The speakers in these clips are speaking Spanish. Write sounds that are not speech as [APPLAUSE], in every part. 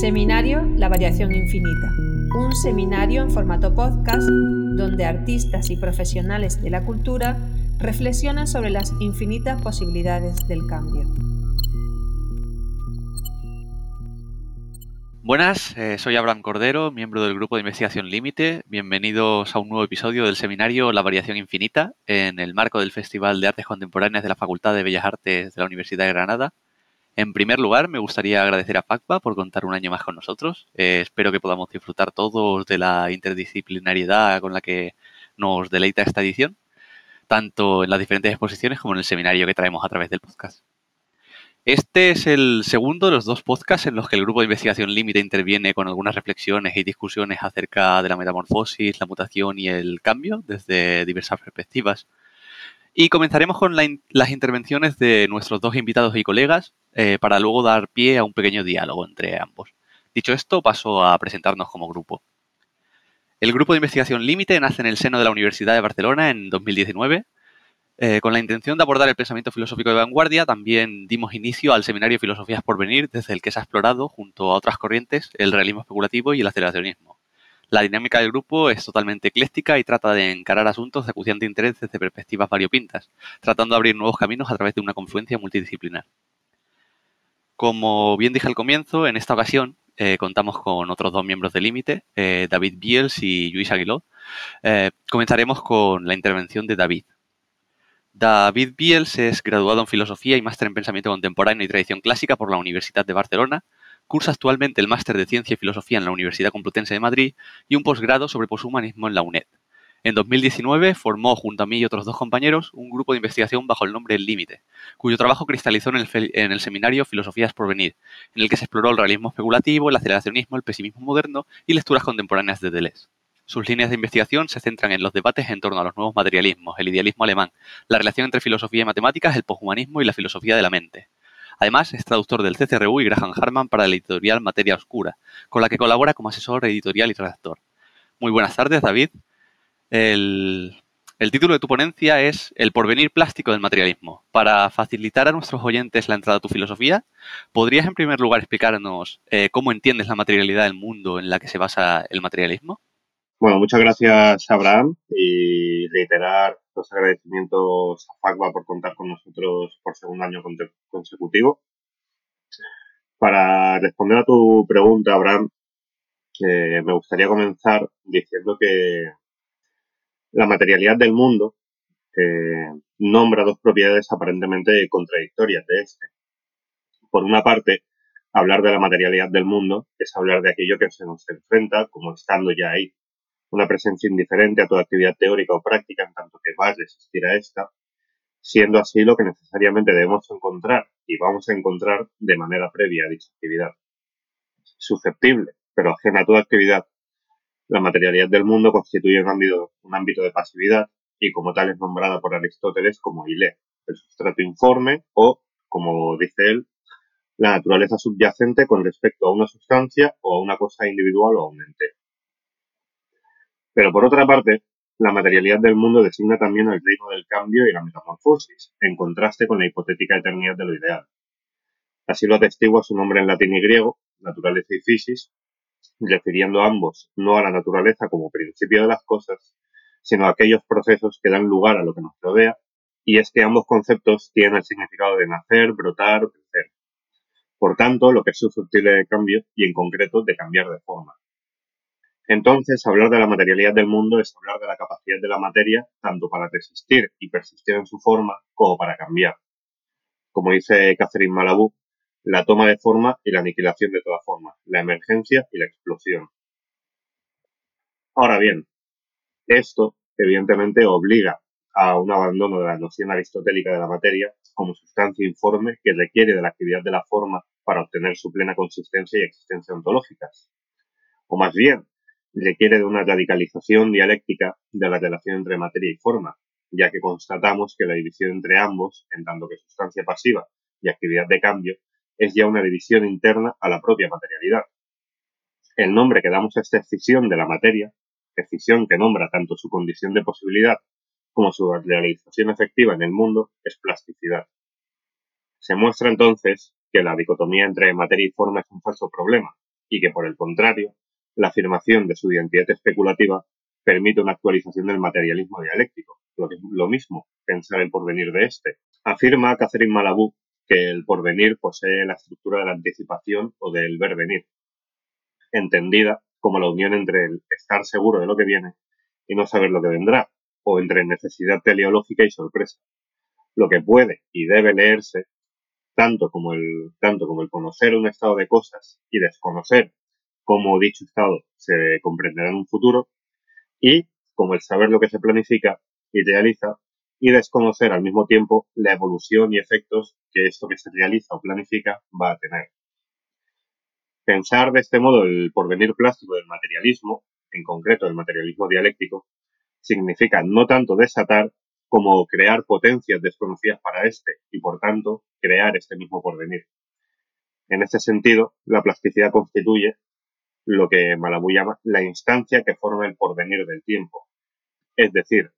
Seminario La Variación Infinita, un seminario en formato podcast donde artistas y profesionales de la cultura reflexionan sobre las infinitas posibilidades del cambio. Buenas, eh, soy Abraham Cordero, miembro del grupo de investigación Límite. Bienvenidos a un nuevo episodio del seminario La Variación Infinita en el marco del Festival de Artes Contemporáneas de la Facultad de Bellas Artes de la Universidad de Granada. En primer lugar, me gustaría agradecer a FACPA por contar un año más con nosotros. Eh, espero que podamos disfrutar todos de la interdisciplinariedad con la que nos deleita esta edición, tanto en las diferentes exposiciones como en el seminario que traemos a través del podcast. Este es el segundo de los dos podcasts en los que el grupo de investigación límite interviene con algunas reflexiones y discusiones acerca de la metamorfosis, la mutación y el cambio desde diversas perspectivas. Y comenzaremos con las intervenciones de nuestros dos invitados y colegas eh, para luego dar pie a un pequeño diálogo entre ambos. Dicho esto, paso a presentarnos como grupo. El grupo de investigación límite nace en el seno de la Universidad de Barcelona en 2019 eh, con la intención de abordar el pensamiento filosófico de vanguardia, también dimos inicio al seminario Filosofías por Venir, desde el que se ha explorado, junto a otras corrientes, el realismo especulativo y el aceleracionismo. La dinámica del grupo es totalmente ecléctica y trata de encarar asuntos de acuciante interés desde perspectivas variopintas, tratando de abrir nuevos caminos a través de una confluencia multidisciplinar. Como bien dije al comienzo, en esta ocasión eh, contamos con otros dos miembros del Límite, eh, David Biels y Luis Aguiló. comenzaremos con la intervención de David. David Biels es graduado en Filosofía y máster en Pensamiento Contemporáneo y Tradición Clásica por la Universidad de Barcelona. Cursa actualmente el máster de Ciencia y Filosofía en la Universidad Complutense de Madrid y un posgrado sobre poshumanismo en la UNED. En 2019 formó, junto a mí y otros dos compañeros, un grupo de investigación bajo el nombre El Límite, cuyo trabajo cristalizó en el, seminario Filosofías por Venir, en el que se exploró el realismo especulativo, el aceleracionismo, el pesimismo moderno y lecturas contemporáneas de Deleuze. Sus líneas de investigación se centran en los debates en torno a los nuevos materialismos, el idealismo alemán, la relación entre filosofía y matemáticas, el poshumanismo y la filosofía de la mente. Además, es traductor del CCRU y Graham Harman para la editorial Materia Oscura, con la que colabora como asesor editorial y redactor. Muy buenas tardes, David. El, título de tu ponencia es El porvenir plástico del materialismo. Para facilitar a nuestros oyentes la entrada a tu filosofía, ¿podrías en primer lugar explicarnos eh, cómo entiendes la materialidad del mundo en la que se basa el materialismo? Bueno, muchas gracias, Abraham, y reiterar los agradecimientos a FACBA por contar con nosotros por segundo año consecutivo. Para responder a tu pregunta, Abraham, eh, me gustaría comenzar diciendo que la materialidad del mundo nombra dos propiedades aparentemente contradictorias de este. Por una parte, hablar de la materialidad del mundo es hablar de aquello que se nos enfrenta como estando ya ahí, una presencia indiferente a toda actividad teórica o práctica en tanto que va a resistir a esta, siendo así lo que necesariamente debemos encontrar y vamos a encontrar de manera previa a dicha actividad. Susceptible, pero ajena a toda actividad, la materialidad del mundo constituye un ámbito, de pasividad y como tal es nombrada por Aristóteles como ile, el sustrato informe o, como dice él, la naturaleza subyacente con respecto a una sustancia o a una cosa individual o a un ente. Pero por otra parte, la materialidad del mundo designa también el reino del cambio y la metamorfosis, en contraste con la hipotética eternidad de lo ideal. Así lo atestigua su nombre en latín y griego, naturaleza y physis, refiriendo ambos no a la naturaleza como principio de las cosas, sino a aquellos procesos que dan lugar a lo que nos rodea, y es que ambos conceptos tienen el significado de nacer, brotar crecer. Por tanto, lo que es susceptible de cambio y en concreto de cambiar de forma. Entonces, hablar de la materialidad del mundo es hablar de la capacidad de la materia tanto para resistir y persistir en su forma como para cambiar. Como dice Catherine Malabou, la toma de forma y la aniquilación de toda forma, la emergencia y la explosión. Ahora bien, esto evidentemente obliga a un abandono de la noción aristotélica de la materia como sustancia informe que requiere de la actividad de la forma para obtener su plena consistencia y existencia ontológicas. O más bien, requiere de una radicalización dialéctica de la relación entre materia y forma, ya que constatamos que la división entre ambos, en tanto que sustancia pasiva y actividad de cambio, es ya una división interna a la propia materialidad. El nombre que damos a esta escisión de la materia, escisión que nombra tanto su condición de posibilidad como su realización efectiva en el mundo, es plasticidad. Se muestra entonces que la dicotomía entre materia y forma es un falso problema, y que, por el contrario, la afirmación de su identidad especulativa permite una actualización del materialismo dialéctico, lo mismo, pensar el porvenir de este. Afirma Catherine Malabou que el porvenir posee la estructura de la anticipación o del ver venir, entendida como la unión entre el estar seguro de lo que viene y no saber lo que vendrá, o entre necesidad teleológica y sorpresa. Lo que puede y debe leerse tanto como el, tanto como el conocer un estado de cosas y desconocer cómo dicho estado se comprenderá en un futuro, y como el saber lo que se planifica, idealiza y desconocer al mismo tiempo la evolución y efectos que esto que se realiza o planifica va a tener. Pensar de este modo el porvenir plástico del materialismo, en concreto el materialismo dialéctico, significa no tanto desatar como crear potencias desconocidas para éste y, por tanto, crear este mismo porvenir. En este sentido, la plasticidad constituye lo que Malabú llama la instancia que forma el porvenir del tiempo, es decir,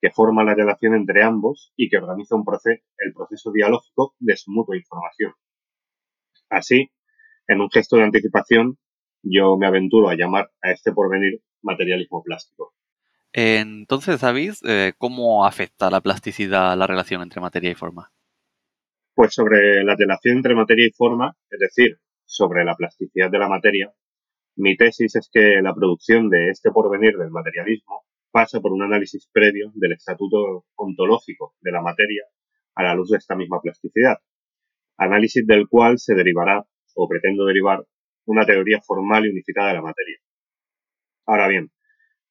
que forma la relación entre ambos y que organiza un proceso, el proceso dialógico de su mutua información. Así, en un gesto de anticipación, yo me aventuro a llamar a este porvenir materialismo plástico. Entonces, David, eh, ¿cómo afecta la plasticidad la relación entre materia y forma? Pues sobre la relación entre materia y forma, es decir, sobre la plasticidad de la materia, mi tesis es que la producción de este porvenir del materialismo pasa por un análisis previo del estatuto ontológico de la materia a la luz de esta misma plasticidad, análisis del cual se derivará, o pretendo derivar, una teoría formal y unificada de la materia. Ahora bien,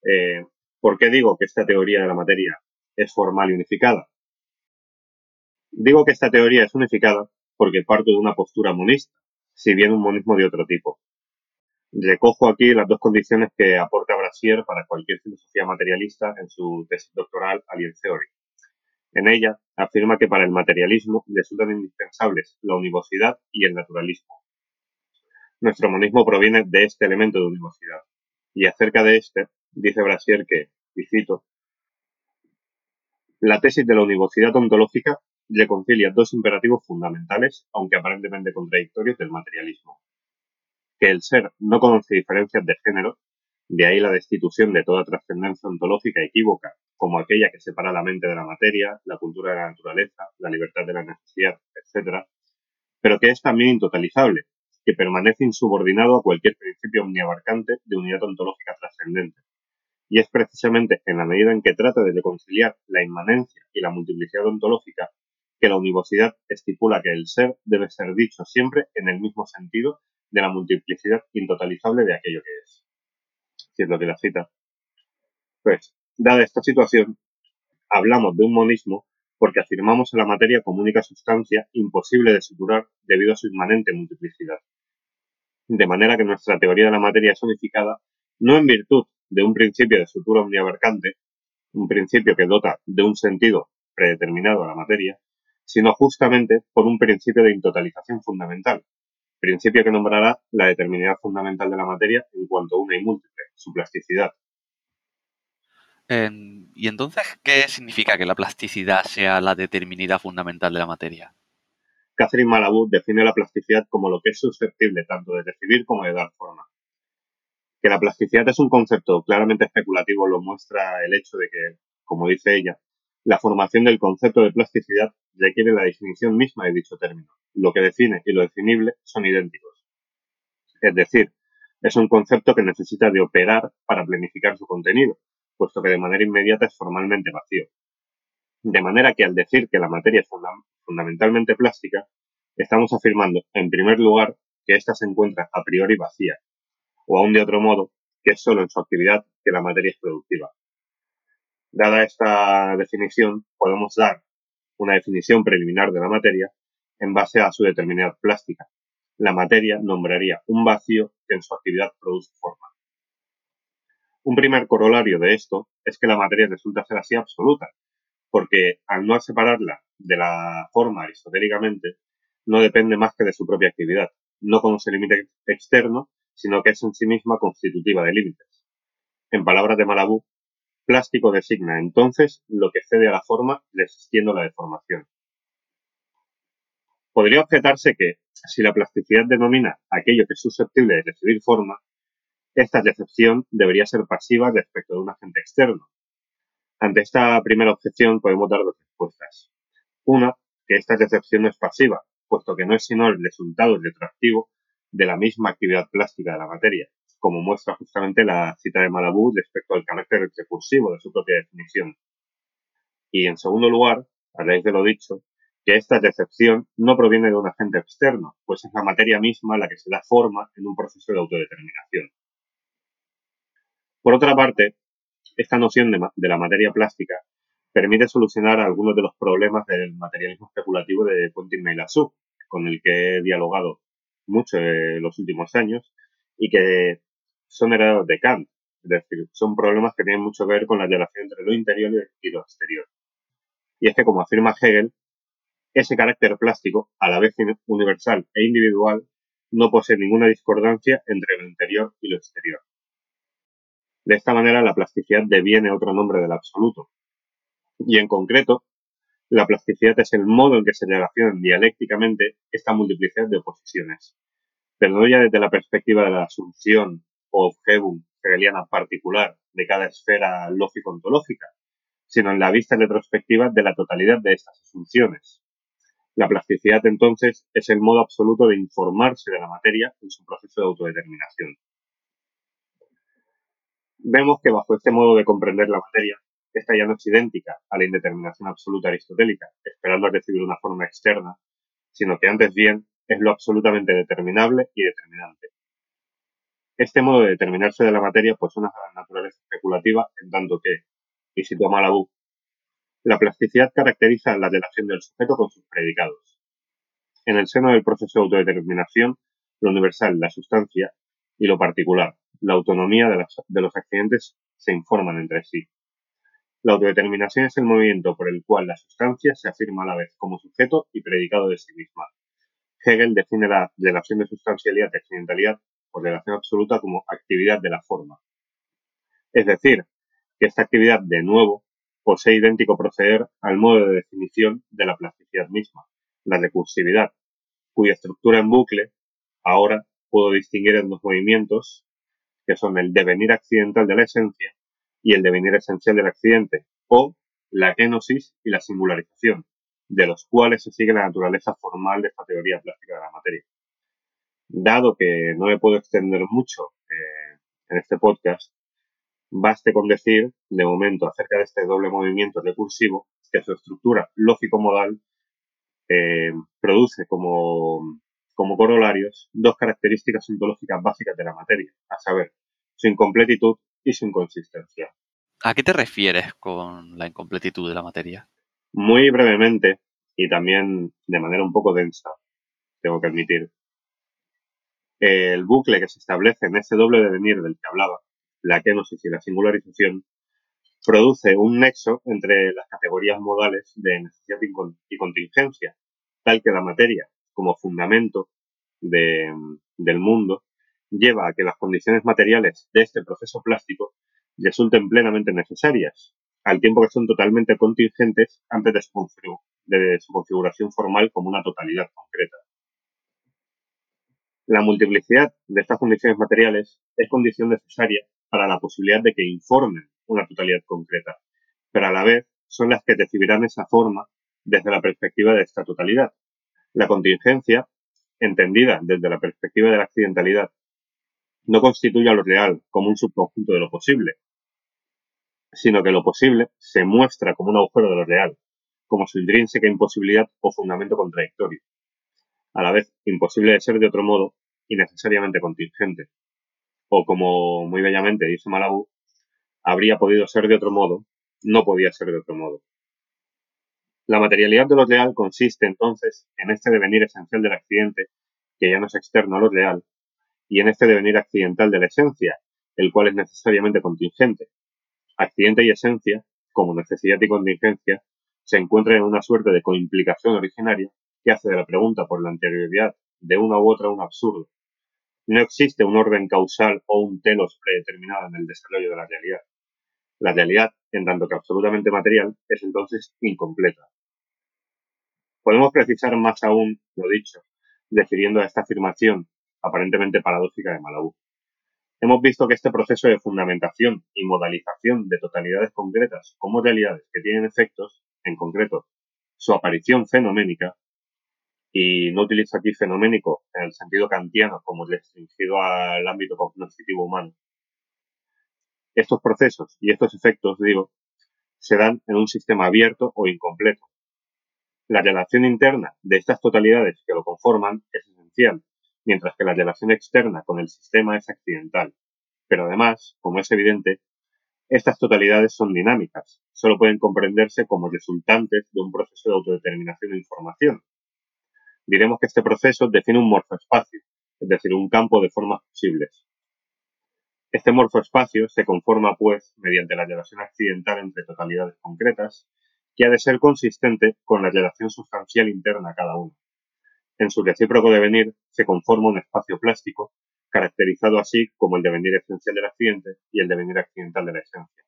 eh, ¿por qué digo que esta teoría de la materia es formal y unificada? Digo que esta teoría es unificada porque parto de una postura monista, si bien un monismo de otro tipo. Recojo aquí las dos condiciones que aporta Brasier para cualquier filosofía materialista en su tesis doctoral Alien Theory. En ella afirma que para el materialismo resultan indispensables la univocidad y el naturalismo. Nuestro monismo proviene de este elemento de univocidad. Y acerca de este, dice Brasier que, y cito, la tesis de la univocidad ontológica reconcilia dos imperativos fundamentales, aunque aparentemente contradictorios, del materialismo que el ser no conoce diferencias de género, de ahí la destitución de toda trascendencia ontológica equívoca, como aquella que separa la mente de la materia, la cultura de la naturaleza, la libertad de la necesidad, etc., pero que es también intotalizable, que permanece insubordinado a cualquier principio omniabarcante de unidad ontológica trascendente. Y es precisamente en la medida en que trata de reconciliar la inmanencia y la multiplicidad ontológica que la univocidad estipula que el ser debe ser dicho siempre en el mismo sentido de la multiplicidad intotalizable de aquello que es. Si es lo que la cita. Pues, dada esta situación, hablamos de un monismo porque afirmamos en la materia como única sustancia imposible de suturar debido a su inmanente multiplicidad. De manera que nuestra teoría de la materia es unificada no en virtud de un principio de sutura omniabarcante, un principio que dota de un sentido predeterminado a la materia, sino justamente por un principio de intotalización fundamental, principio que nombrará la determinidad fundamental de la materia en cuanto a una y múltiple, su plasticidad. ¿Y entonces qué significa que la plasticidad sea la determinidad fundamental de la materia? Catherine Malabou define la plasticidad como lo que es susceptible tanto de recibir como de dar forma. Que la plasticidad es un concepto claramente especulativo lo muestra el hecho de que, como dice ella, la formación del concepto de plasticidad requiere la definición misma de dicho término. Lo que define y lo definible son idénticos. Es decir, es un concepto que necesita de operar para planificar su contenido, puesto que de manera inmediata es formalmente vacío. De manera que al decir que la materia es fundamentalmente plástica, estamos afirmando, en primer lugar, que ésta se encuentra a priori vacía, o aún de otro modo, que es solo en su actividad que la materia es productiva. Dada esta definición, podemos dar una definición preliminar de la materia en base a su determinidad plástica. La materia nombraría un vacío que en su actividad produce forma. Un primer corolario de esto es que la materia resulta ser así absoluta, porque al no separarla de la forma aristotélicamente, no depende más que de su propia actividad. No conoce límite externo, sino que es en sí misma constitutiva de límites. En palabras de Malabú, Plástico designa, entonces, lo que cede a la forma resistiendo la deformación. podría objetarse que, si la plasticidad denomina aquello que es susceptible de recibir forma, esta decepción debería ser pasiva respecto de un agente externo. Ante esta primera objeción podemos dar dos respuestas. Una, que esta decepción no es pasiva, puesto que no es sino el resultado retroactivo de la misma actividad plástica de la materia, como muestra justamente la cita de Malabú respecto al carácter recursivo de su propia definición. Y en segundo lugar, a raíz de lo dicho, que esta decepción no proviene de un agente externo, pues es la materia misma la que se da forma en un proceso de autodeterminación. Por otra parte, esta noción de, la materia plástica permite solucionar algunos de los problemas del materialismo especulativo de Quentin Meillassoux, con el que he dialogado mucho en los últimos años y que son heredados de Kant. Es decir, son problemas que tienen mucho que ver con la relación entre lo interior y lo exterior. Y es que, como afirma Hegel, ese carácter plástico, a la vez universal e individual, no posee ninguna discordancia entre lo interior y lo exterior. De esta manera, la plasticidad deviene otro nombre del absoluto. Y en concreto, la plasticidad es el modo en que se relacionan dialécticamente esta multiplicidad de oposiciones, pero no ya desde la perspectiva de la asunción o objetum hegeliana particular de cada esfera lógico-ontológica, sino en la vista retrospectiva de la totalidad de estas asunciones. La plasticidad, entonces, es el modo absoluto de informarse de la materia en su proceso de autodeterminación. Vemos que bajo este modo de comprender la materia, esta ya no es idéntica a la indeterminación absoluta aristotélica, esperando a recibir una forma externa, sino que antes bien es lo absolutamente determinable y determinante. Este modo de determinarse de la materia pues una naturaleza especulativa en tanto que, y si toma la U, la plasticidad caracteriza la relación del sujeto con sus predicados. En el seno del proceso de autodeterminación, lo universal, la sustancia, y lo particular, la autonomía de, de los accidentes, se informan entre sí. La autodeterminación es el movimiento por el cual la sustancia se afirma a la vez como sujeto y predicado de sí misma. Hegel define la relación de sustancialidad y accidentalidad por relación absoluta como actividad de la forma. Es decir, que esta actividad, de nuevo, posee idéntico proceder al modo de definición de la plasticidad misma, la recursividad, cuya estructura en bucle ahora puedo distinguir en dos movimientos, que son el devenir accidental de la esencia y el devenir esencial del accidente, o la kenosis y la singularización, de los cuales se sigue la naturaleza formal de esta teoría plástica de la materia. Dado que no me puedo extender mucho eh, en este podcast, baste con decir, de momento, acerca de este doble movimiento recursivo, que su estructura lógico-modal eh, produce como, como corolarios dos características ontológicas básicas de la materia, a saber, su incompletitud y su inconsistencia. ¿A qué te refieres con la incompletitud de la materia? Muy brevemente y también de manera un poco densa, tengo que admitir. El bucle que se establece en ese doble devenir del que hablaba, la kenosis y la singularización, produce un nexo entre las categorías modales de necesidad y contingencia, tal que la materia, como fundamento del mundo, lleva a que las condiciones materiales de este proceso plástico resulten plenamente necesarias, al tiempo que son totalmente contingentes antes de su, de su configuración formal como una totalidad concreta. La multiplicidad de estas condiciones materiales es condición necesaria para la posibilidad de que informen una totalidad concreta, pero a la vez son las que recibirán esa forma desde la perspectiva de esta totalidad. La contingencia, entendida desde la perspectiva de la accidentalidad no constituye a lo real como un subconjunto de lo posible, sino que lo posible se muestra como un agujero de lo real, como su intrínseca imposibilidad o fundamento contradictorio, a la vez imposible de ser de otro modo y necesariamente contingente, o como muy bellamente dice Malabú, habría podido ser de otro modo, no podía ser de otro modo. La materialidad de lo real consiste entonces en este devenir esencial del accidente, que ya no es externo a lo real, y en este devenir accidental de la esencia, el cual es necesariamente contingente. Accidente y esencia, como necesidad y contingencia, se encuentran en una suerte de coimplicación originaria que hace de la pregunta por la anterioridad de una u otra un absurdo. No existe un orden causal o un telos predeterminado en el desarrollo de la realidad. La realidad, en tanto que absolutamente material, es entonces incompleta. Podemos precisar más aún lo dicho, refiriendo a esta afirmación aparentemente paradójica de Malabú. Hemos visto que este proceso de fundamentación y modalización de totalidades concretas como realidades que tienen efectos, en concreto, su aparición fenoménica, y no utilizo aquí fenoménico en el sentido kantiano como restringido al ámbito cognitivo humano. Estos procesos y estos efectos, digo, se dan en un sistema abierto o incompleto. La relación interna de estas totalidades que lo conforman es esencial mientras que la relación externa con el sistema es accidental. Pero además, como es evidente, estas totalidades son dinámicas, solo pueden comprenderse como resultantes de un proceso de autodeterminación de información. Diremos que este proceso define un morfoespacio, es decir, un campo de formas posibles. Este morfoespacio se conforma, pues, mediante la relación accidental entre totalidades concretas, que ha de ser consistente con la relación sustancial interna a cada una. En su recíproco devenir se conforma un espacio plástico, caracterizado así como el devenir esencial del accidente y el devenir accidental de la esencia.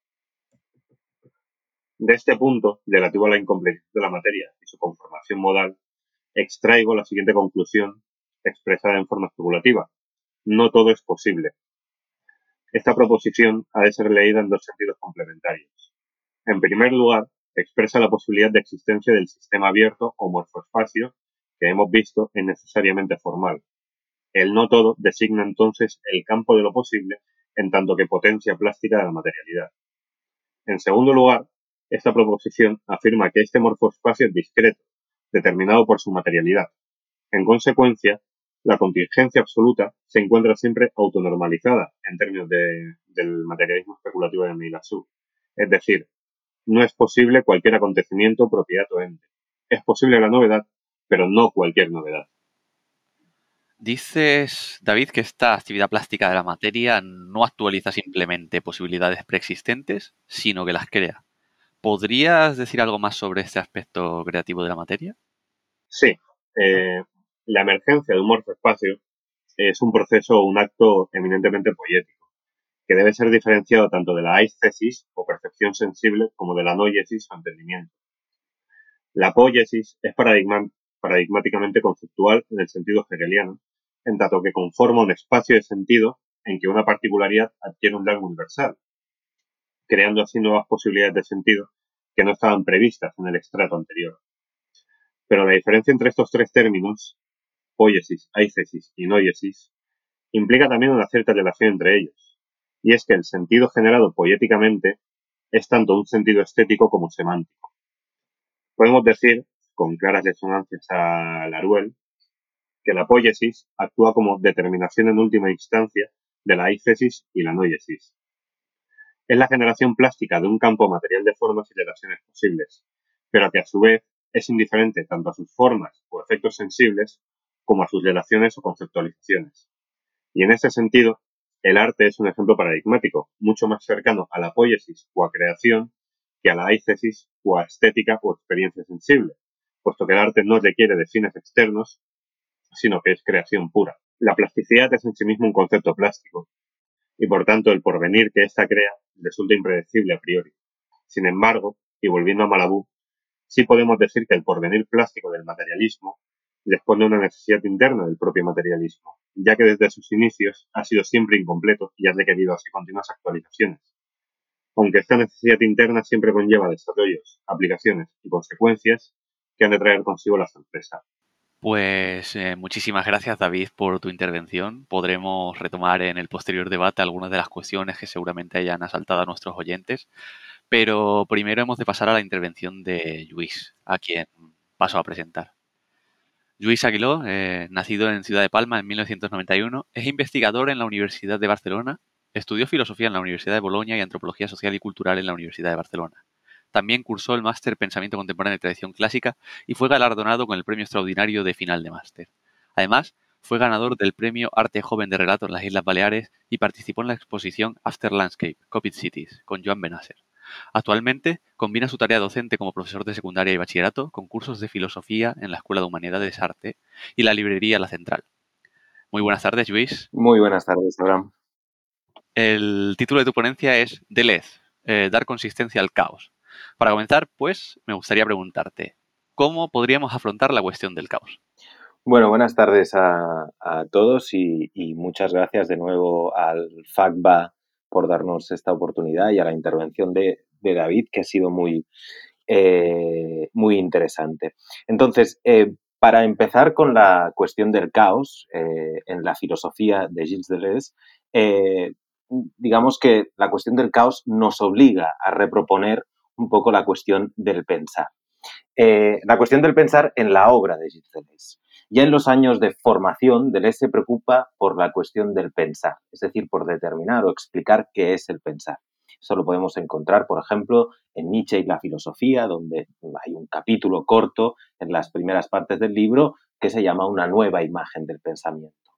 De este punto, relativo a la incompletitud de la materia y su conformación modal, extraigo la siguiente conclusión expresada en forma especulativa. No todo es posible. Esta proposición ha de ser leída en dos sentidos complementarios. En primer lugar, expresa la posibilidad de existencia del sistema abierto o morfoespacio que hemos visto es necesariamente formal. El no todo designa entonces el campo de lo posible en tanto que potencia plástica de la materialidad. En segundo lugar, esta proposición afirma que este morfoespacio es discreto, determinado por su materialidad. En consecuencia, la contingencia absoluta se encuentra siempre autonormalizada en términos del materialismo especulativo de Milasú. Es decir, no es posible cualquier acontecimiento, propiedad o ente. Es posible la novedad pero no cualquier novedad. Dices, David, que esta actividad plástica de la materia no actualiza simplemente posibilidades preexistentes, sino que las crea. ¿Podrías decir algo más sobre este aspecto creativo de la materia? Sí. Eh, la emergencia de un morfoespacio es un proceso o un acto eminentemente poético, que debe ser diferenciado tanto de la aesthesis o percepción sensible como de la noiesis o entendimiento. La poiesis es paradigmáticamente conceptual en el sentido hegeliano, en tanto que conforma un espacio de sentido en que una particularidad adquiere un rango universal, creando así nuevas posibilidades de sentido que no estaban previstas en el estrato anterior. Pero la diferencia entre estos tres términos, poiesis, aicesis y noiesis, implica también una cierta relación entre ellos, y es que el sentido generado poéticamente es tanto un sentido estético como semántico. Podemos decir con claras resonancias a Laruel, que la poiesis actúa como determinación en última instancia de la eicesis y la noiesis. Es la generación plástica de un campo material de formas y relaciones posibles, pero que a su vez es indiferente tanto a sus formas o efectos sensibles como a sus relaciones o conceptualizaciones. Y en este sentido, el arte es un ejemplo paradigmático, mucho más cercano a la poiesis o a creación que a la eicesis o a estética o experiencia sensible, puesto que el arte no requiere de fines externos, sino que es creación pura. La plasticidad es en sí mismo un concepto plástico, y por tanto el porvenir que ésta crea resulta impredecible a priori. Sin embargo, y volviendo a Malabú, sí podemos decir que el porvenir plástico del materialismo responde a una necesidad interna del propio materialismo, ya que desde sus inicios ha sido siempre incompleto y ha requerido así continuas actualizaciones. Aunque esta necesidad interna siempre conlleva desarrollos, aplicaciones y consecuencias, que han de traer consigo la sorpresa. Pues eh, muchísimas gracias David por tu intervención. Podremos retomar en el posterior debate algunas de las cuestiones que seguramente hayan asaltado a nuestros oyentes, pero primero hemos de pasar a la intervención de Luis, a quien paso a presentar. Luis Aguiló, eh, nacido en Ciudad de Palma en 1991, es investigador en la Universidad de Barcelona, estudió filosofía en la Universidad de Bolonia y antropología social y cultural en la Universidad de Barcelona. También cursó el máster Pensamiento Contemporáneo y Tradición Clásica y fue galardonado con el premio extraordinario de final de máster. Además, fue ganador del premio Arte Joven de Relato en las Islas Baleares y participó en la exposición After Landscape, Copied Cities, con Joan Benasser. Actualmente combina su tarea docente como profesor de secundaria y bachillerato con cursos de filosofía en la Escuela de Humanidades Arte y la librería La Central. Muy buenas tardes, Luis. Muy buenas tardes, Abraham. El título de tu ponencia es Delez, eh, dar consistencia al caos. Para comenzar, pues, me gustaría preguntarte, ¿cómo podríamos afrontar la cuestión del caos? Bueno, buenas tardes a, todos y, muchas gracias de nuevo al FACBA por darnos esta oportunidad y a la intervención de, David, que ha sido muy, eh, muy interesante. Entonces, eh, para empezar con la cuestión del caos eh, en la filosofía de Gilles Deleuze, digamos que la cuestión del caos nos obliga a reproponer un poco la cuestión del pensar. la cuestión del pensar en la obra de Deleuze. Ya en los años de formación, Deleuze se preocupa por la cuestión del pensar, es decir, por determinar o explicar qué es el pensar. Eso lo podemos encontrar, por ejemplo, en Nietzsche y la filosofía, donde hay un capítulo corto en las primeras partes del libro que se llama Una nueva imagen del pensamiento.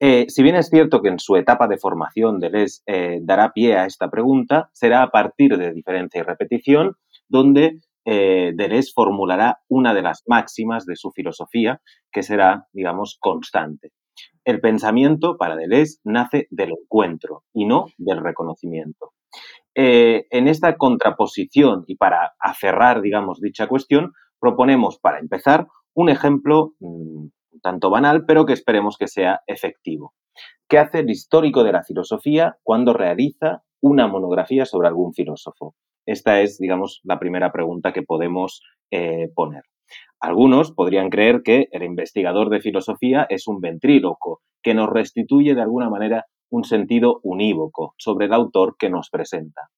Eh, si bien es cierto que en su etapa de formación Deleuze eh, dará pie a esta pregunta, será a partir de diferencia y repetición donde eh, Deleuze formulará una de las máximas de su filosofía, que será, digamos, constante. El pensamiento, para Deleuze, nace del encuentro y no del reconocimiento. En esta contraposición y para aferrar, digamos, dicha cuestión, proponemos, para empezar, un ejemplo tanto banal, pero que esperemos que sea efectivo. ¿Qué hace el histórico de la filosofía cuando realiza una monografía sobre algún filósofo? Esta es, digamos, la primera pregunta que podemos eh, poner. Algunos podrían creer que el investigador de filosofía es un ventríloco que nos restituye de alguna manera un sentido unívoco sobre el autor que nos presenta.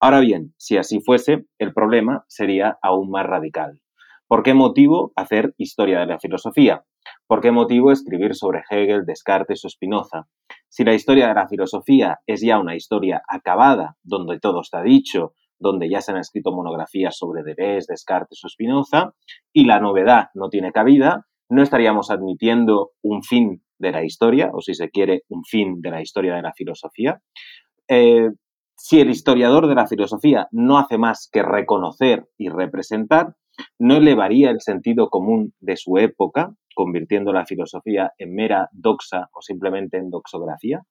Ahora bien, si así fuese, el problema sería aún más radical. ¿Por qué motivo hacer historia de la filosofía? ¿Por qué motivo escribir sobre Hegel, Descartes o Spinoza? Si la historia de la filosofía es ya una historia acabada, donde todo está dicho, donde ya se han escrito monografías sobre Deleuze, Descartes o Spinoza, y la novedad no tiene cabida, no estaríamos admitiendo un fin de la historia, o si se quiere, un fin de la historia de la filosofía. Eh, si el historiador de la filosofía no hace más que reconocer y representar, no elevaría el sentido común de su época, convirtiendo la filosofía en mera doxa o simplemente en doxografía?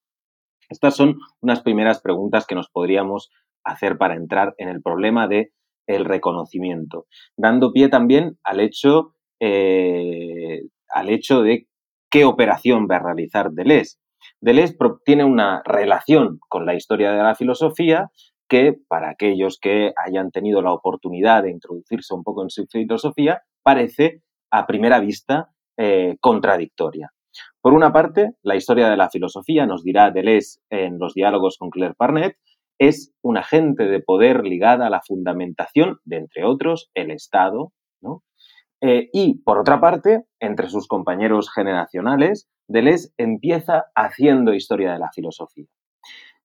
Estas son unas primeras preguntas que nos podríamos hacer para entrar en el problema de el reconocimiento, dando pie también al hecho, eh, al hecho de qué operación va a realizar Deleuze. Deleuze tiene una relación con la historia de la filosofía que, para aquellos que hayan tenido la oportunidad de introducirse un poco en su filosofía, parece a primera vista eh, contradictoria. Por una parte, la historia de la filosofía, nos dirá Deleuze en los diálogos con Claire Parnet, es un agente de poder ligada a la fundamentación de, entre otros, el Estado. Eh, y, por otra parte, entre sus compañeros generacionales, Deleuze empieza haciendo historia de la filosofía.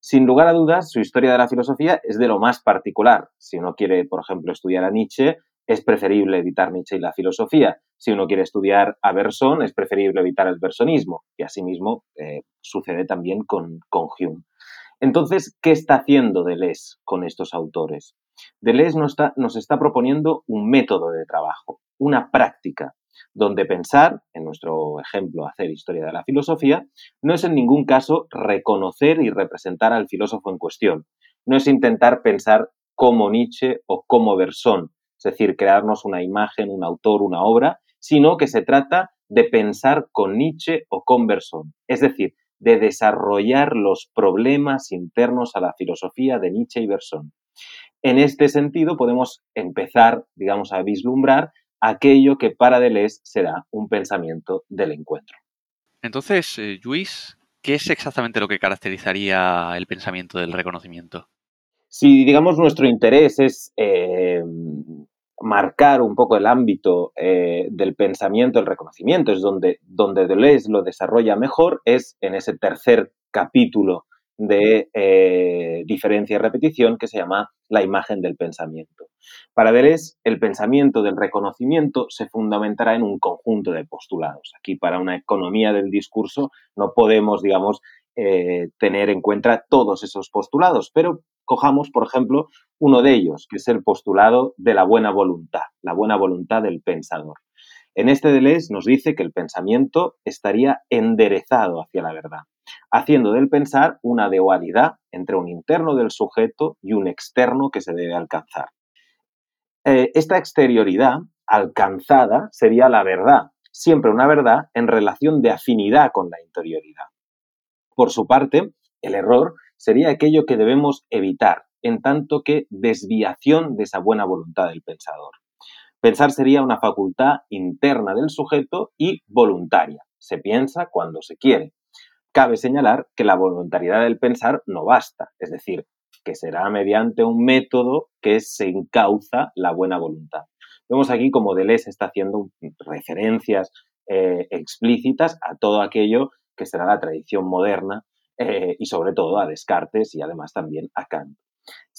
Sin lugar a dudas, su historia de la filosofía es de lo más particular. Si uno quiere, por ejemplo, estudiar a Nietzsche, es preferible evitar Nietzsche y la filosofía. Si uno quiere estudiar a Berson, es preferible evitar el bersonismo. Y asimismo eh, sucede también con, con Hume. Entonces, ¿qué está haciendo Deleuze con estos autores? Deleuze nos está, nos está proponiendo un método de trabajo, una práctica, donde pensar, en nuestro ejemplo, hacer historia de la filosofía, no es en ningún caso reconocer y representar al filósofo en cuestión, no es intentar pensar como Nietzsche o como Bersón, es decir, crearnos una imagen, un autor, una obra, sino que se trata de pensar con Nietzsche o con Bersón, es decir, de desarrollar los problemas internos a la filosofía de Nietzsche y Bersón. En este sentido, podemos empezar, digamos, a vislumbrar aquello que para Deleuze será un pensamiento del encuentro. Entonces, eh, Luis, ¿qué es exactamente lo que caracterizaría el pensamiento del reconocimiento? Si, digamos, nuestro interés es eh, marcar un poco el ámbito eh, del pensamiento, el reconocimiento, es donde, donde Deleuze lo desarrolla mejor, es en ese tercer capítulo de eh, diferencia y repetición que se llama la imagen del pensamiento. Para Deleuze, el pensamiento del reconocimiento se fundamentará en un conjunto de postulados. Aquí, para una economía del discurso, no podemos, digamos, eh, tener en cuenta todos esos postulados, pero cojamos, por ejemplo, uno de ellos, que es el postulado de la buena voluntad, la buena voluntad del pensador. En este Deleuze nos dice que el pensamiento estaría enderezado hacia la verdad, haciendo del pensar una dualidad entre un interno del sujeto y un externo que se debe alcanzar. Eh, esta exterioridad alcanzada sería la verdad, siempre una verdad en relación de afinidad con la interioridad. Por su parte, el error sería aquello que debemos evitar, en tanto que desviación de esa buena voluntad del pensador. Pensar sería una facultad interna del sujeto y voluntaria. Se piensa cuando se quiere. Cabe señalar que la voluntariedad del pensar no basta, es decir, que será mediante un método que se encauza la buena voluntad. Vemos aquí como Deleuze está haciendo referencias eh, explícitas a todo aquello que será la tradición moderna eh, y sobre todo a Descartes y además también a Kant.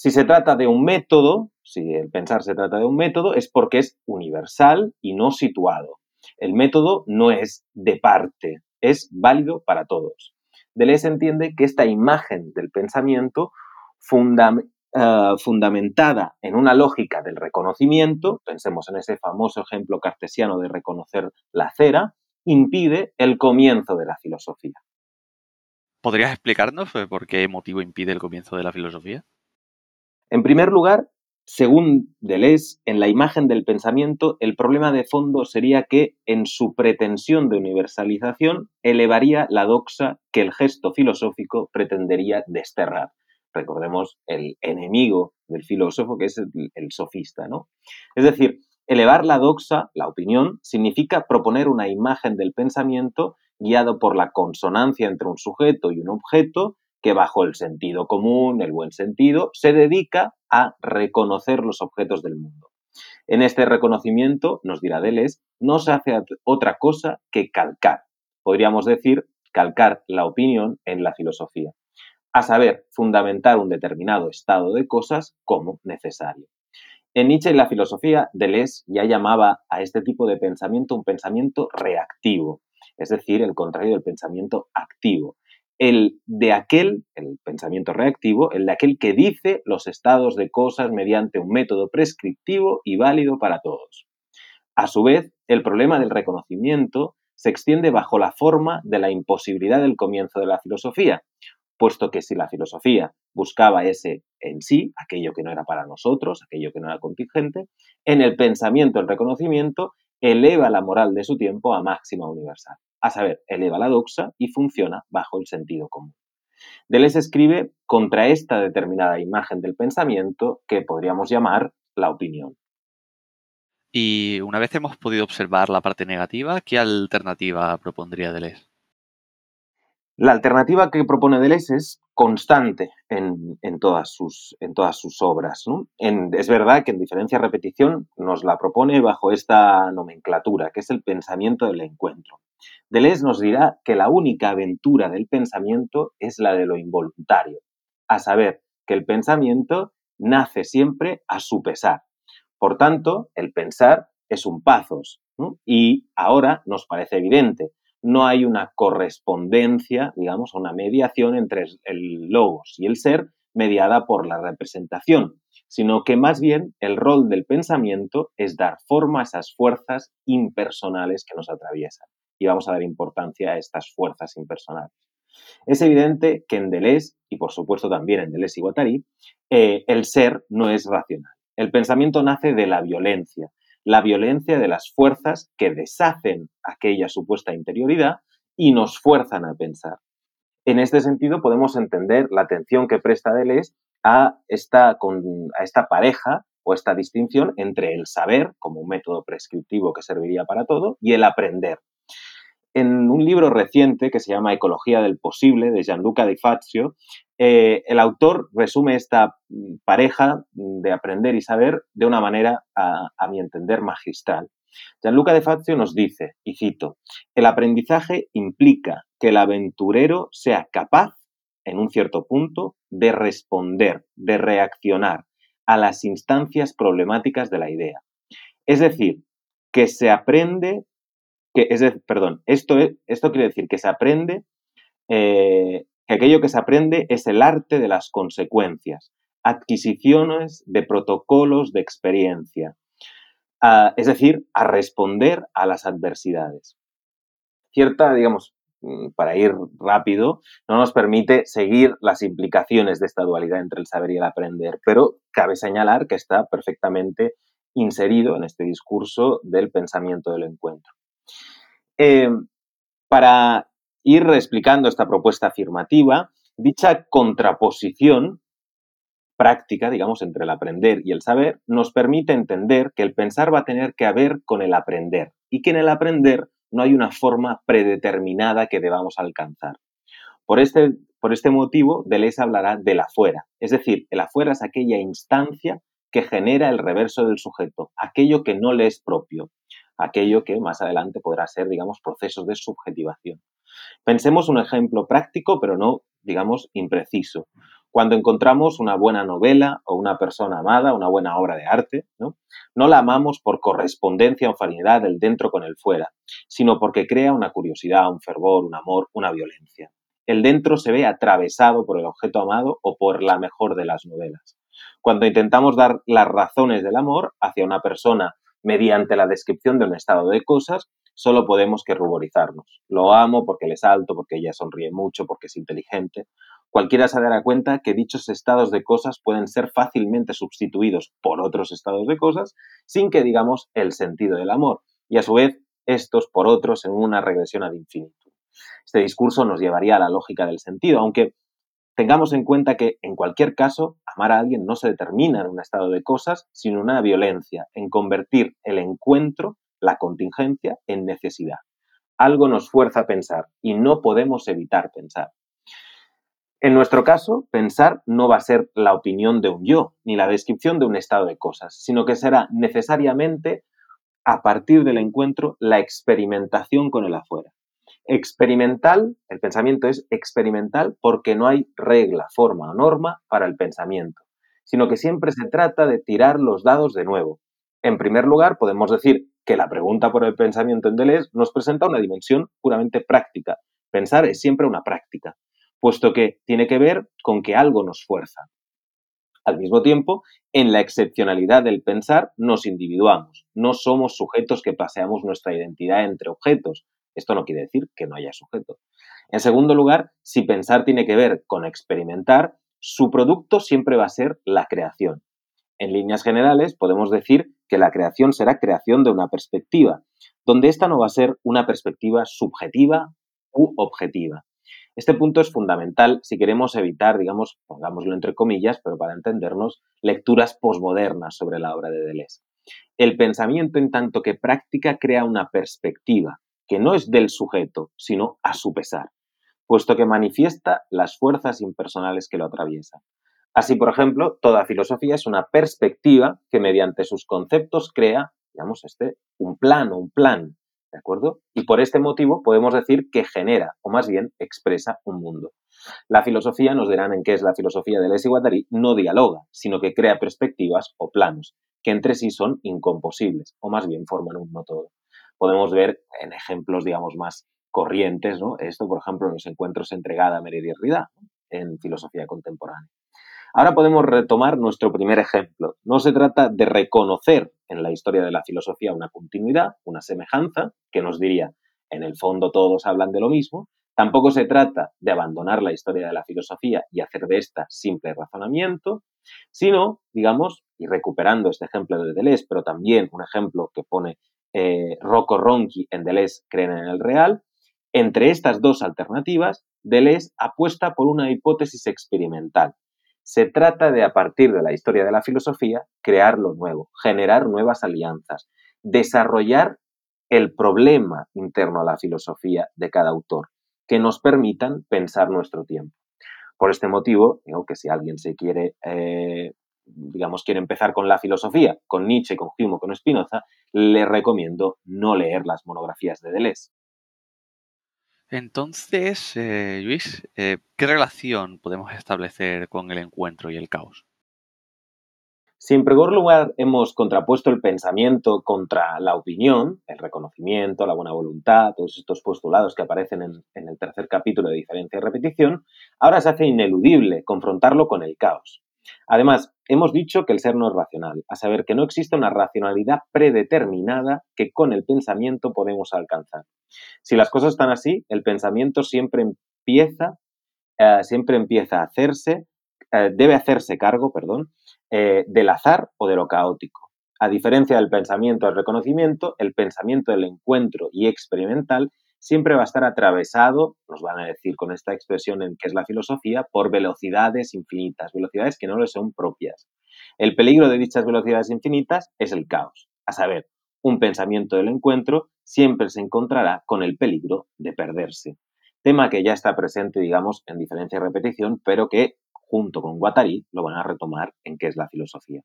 Si se trata de un método, si el pensar se trata de un método, es porque es universal y no situado. El método no es de parte, es válido para todos. Deleuze entiende que esta imagen del pensamiento eh, fundamentada en una lógica del reconocimiento, pensemos en ese famoso ejemplo cartesiano de reconocer la cera, impide el comienzo de la filosofía. ¿Podrías explicarnos eh, por qué motivo impide el comienzo de la filosofía? En primer lugar, según Deleuze, en la imagen del pensamiento, el problema de fondo sería que, en su pretensión de universalización, elevaría la doxa que el gesto filosófico pretendería desterrar. Recordemos el enemigo del filósofo, que es el, el sofista, ¿no? Es decir, elevar la doxa, la opinión, significa proponer una imagen del pensamiento guiado por la consonancia entre un sujeto y un objeto que bajo el sentido común, el buen sentido, se dedica a reconocer los objetos del mundo. En este reconocimiento, nos dirá Deleuze, no se hace otra cosa que calcar, podríamos decir, calcar la opinión en la filosofía, a saber, fundamentar un determinado estado de cosas como necesario. En Nietzsche y la filosofía, Deleuze ya llamaba a este tipo de pensamiento un pensamiento reactivo, es decir, el contrario del pensamiento activo, el de aquel, el pensamiento reactivo, el de aquel que dice los estados de cosas mediante un método prescriptivo y válido para todos. A su vez, el problema del reconocimiento se extiende bajo la forma de la imposibilidad del comienzo de la filosofía, puesto que si la filosofía buscaba ese en sí, aquello que no era para nosotros, aquello que no era contingente, en el pensamiento el reconocimiento eleva la moral de su tiempo a máxima universal a saber, eleva la doxa y funciona bajo el sentido común. Deleuze escribe contra esta determinada imagen del pensamiento que podríamos llamar la opinión. Y una vez hemos podido observar la parte negativa, ¿qué alternativa propondría Deleuze? La alternativa que propone Deleuze es constante en, todas, sus, obras. es verdad que en diferencia repetición nos la propone bajo esta nomenclatura, que es el pensamiento del encuentro. Deleuze nos dirá que la única aventura del pensamiento es la de lo involuntario, a saber, que el pensamiento nace siempre a su pesar. Por tanto, el pensar es un pazos. Y ahora nos parece evidente, no hay una correspondencia, digamos, una mediación entre el logos y el ser mediada por la representación, sino que más bien el rol del pensamiento es dar forma a esas fuerzas impersonales que nos atraviesan. Y vamos a dar importancia a estas fuerzas impersonales. Es evidente que en Deleuze, y por supuesto también en Deleuze y Guattari, eh, el ser no es racional. El pensamiento nace de la violencia, la violencia de las fuerzas que deshacen aquella supuesta interioridad y nos fuerzan a pensar. En este sentido, podemos entender la atención que presta Deleuze a esta, a esta pareja o esta distinción entre el saber, como un método prescriptivo que serviría para todo, y el aprender. En un libro reciente que se llama Ecología del Posible, de Gianluca Di Fazio, eh, el autor resume esta mm, pareja de aprender y saber de una manera, a, mi entender, magistral. Gianluca de Fazio nos dice, y cito, el aprendizaje implica que el aventurero sea capaz, en un cierto punto, de responder, de reaccionar a las instancias problemáticas de la idea. Es decir, que se aprende, es perdón, esto, esto quiere decir que se aprende eh, que aquello que se aprende es el arte de las consecuencias, adquisiciones de protocolos de experiencia, es decir, a responder a las adversidades. Cierta, digamos, mm, para ir rápido, no nos permite seguir las implicaciones de esta dualidad entre el saber y el aprender, pero cabe señalar que está perfectamente inserido en este discurso del pensamiento del encuentro. Eh, para ir explicando esta propuesta afirmativa, dicha contraposición práctica, digamos, entre el aprender y el saber, nos permite entender que el pensar va a tener que haber con el aprender y que en el aprender no hay una forma predeterminada que debamos alcanzar. Por este, por este motivo, Deleuze hablará del afuera, es decir, el afuera es aquella instancia que genera el reverso del sujeto, aquello que no le es propio, aquello que más adelante podrá ser, digamos, procesos de subjetivación. Pensemos un ejemplo práctico, pero no, digamos, impreciso. Cuando encontramos una buena novela o una persona amada, una buena obra de arte, ¿no? la amamos por correspondencia o afinidad del dentro con el fuera, sino porque crea una curiosidad, un fervor, un amor, una violencia. El dentro se ve atravesado por el objeto amado o por la mejor de las novelas. Cuando intentamos dar las razones del amor hacia una persona mediante la descripción de un estado de cosas, solo podemos que ruborizarnos. Lo amo porque le salto, porque ella sonríe mucho, porque es inteligente. Cualquiera se dará cuenta que dichos estados de cosas pueden ser fácilmente sustituidos por otros estados de cosas sin que digamos el sentido del amor y a su vez estos por otros en una regresión ad infinitum. Este discurso nos llevaría a la lógica del sentido, aunque tengamos en cuenta que en cualquier caso amar a alguien no se determina en un estado de cosas, sino en una violencia, en convertir el encuentro, la contingencia, en necesidad. Algo nos fuerza a pensar y no podemos evitar pensar. En nuestro caso, pensar no va a ser la opinión de un yo, ni la descripción de un estado de cosas, sino que será necesariamente, a partir del encuentro, la experimentación con el afuera. Experimental, el pensamiento es experimental porque no hay regla, forma o norma para el pensamiento, sino que siempre se trata de tirar los dados de nuevo. En primer lugar, podemos decir que la pregunta por el pensamiento en Deleuze nos presenta una dimensión puramente práctica. Pensar es siempre una práctica puesto que tiene que ver con que algo nos fuerza. Al mismo tiempo, en la excepcionalidad del pensar nos individuamos, no somos sujetos que paseamos nuestra identidad entre objetos. Esto no quiere decir que no haya sujeto. En segundo lugar, si pensar tiene que ver con experimentar, su producto siempre va a ser la creación. En líneas generales, podemos decir que la creación será creación de una perspectiva, donde esta no va a ser una perspectiva subjetiva u objetiva, este punto es fundamental si queremos evitar, digamos, pongámoslo entre comillas, pero para entendernos, lecturas posmodernas sobre la obra de Deleuze. El pensamiento en tanto que práctica crea una perspectiva que no es del sujeto, sino a su pesar, puesto que manifiesta las fuerzas impersonales que lo atraviesan. Así, por ejemplo, toda filosofía es una perspectiva que mediante sus conceptos crea, digamos, este, un plano, un plan, ¿De acuerdo? Y por este motivo podemos decir que genera, o más bien expresa, un mundo. La filosofía, nos dirán en qué es la filosofía de Les Guattari, no dialoga, sino que crea perspectivas o planos, que entre sí son incomposibles, o más bien forman un no todo. Podemos ver en ejemplos, digamos, más corrientes, ¿no? Esto, por ejemplo, en los encuentros entregada a Meredith Rida, en filosofía contemporánea. Ahora podemos retomar nuestro primer ejemplo. No se trata de reconocer en la historia de la filosofía una continuidad, una semejanza, que nos diría, en el fondo todos hablan de lo mismo. Tampoco se trata de abandonar la historia de la filosofía y hacer de esta simple razonamiento, sino, digamos, y recuperando este ejemplo de Deleuze, pero también un ejemplo que pone eh, Rocco Ronchi en Deleuze, creen en el real, entre estas dos alternativas, Deleuze apuesta por una hipótesis experimental, se trata de, a partir de la historia de la filosofía, crear lo nuevo, generar nuevas alianzas, desarrollar el problema interno a la filosofía de cada autor, que nos permitan pensar nuestro tiempo. Por este motivo, digo que si alguien se quiere, eh, digamos, quiere empezar con la filosofía, con Nietzsche, con Hume, con Spinoza, le recomiendo no leer las monografías de Deleuze. Entonces, eh, Luis, eh, ¿qué relación podemos establecer con el encuentro y el caos? Si en primer lugar hemos contrapuesto el pensamiento contra la opinión, el reconocimiento, la buena voluntad, todos estos postulados que aparecen en, en el tercer capítulo de diferencia y repetición, ahora se hace ineludible confrontarlo con el caos. Además, hemos dicho que el ser no es racional, a saber que no existe una racionalidad predeterminada que con el pensamiento podemos alcanzar. Si las cosas están así, el pensamiento siempre empieza, eh, siempre empieza a hacerse, eh, debe hacerse cargo, perdón, eh, del azar o de lo caótico. A diferencia del pensamiento del reconocimiento, el pensamiento del encuentro y experimental siempre va a estar atravesado, nos van a decir con esta expresión en que es la filosofía, por velocidades infinitas, velocidades que no le son propias. El peligro de dichas velocidades infinitas es el caos, a saber, un pensamiento del encuentro siempre se encontrará con el peligro de perderse. Tema que ya está presente, digamos, en diferencia y repetición, pero que junto con Guattari lo van a retomar en qué es la filosofía.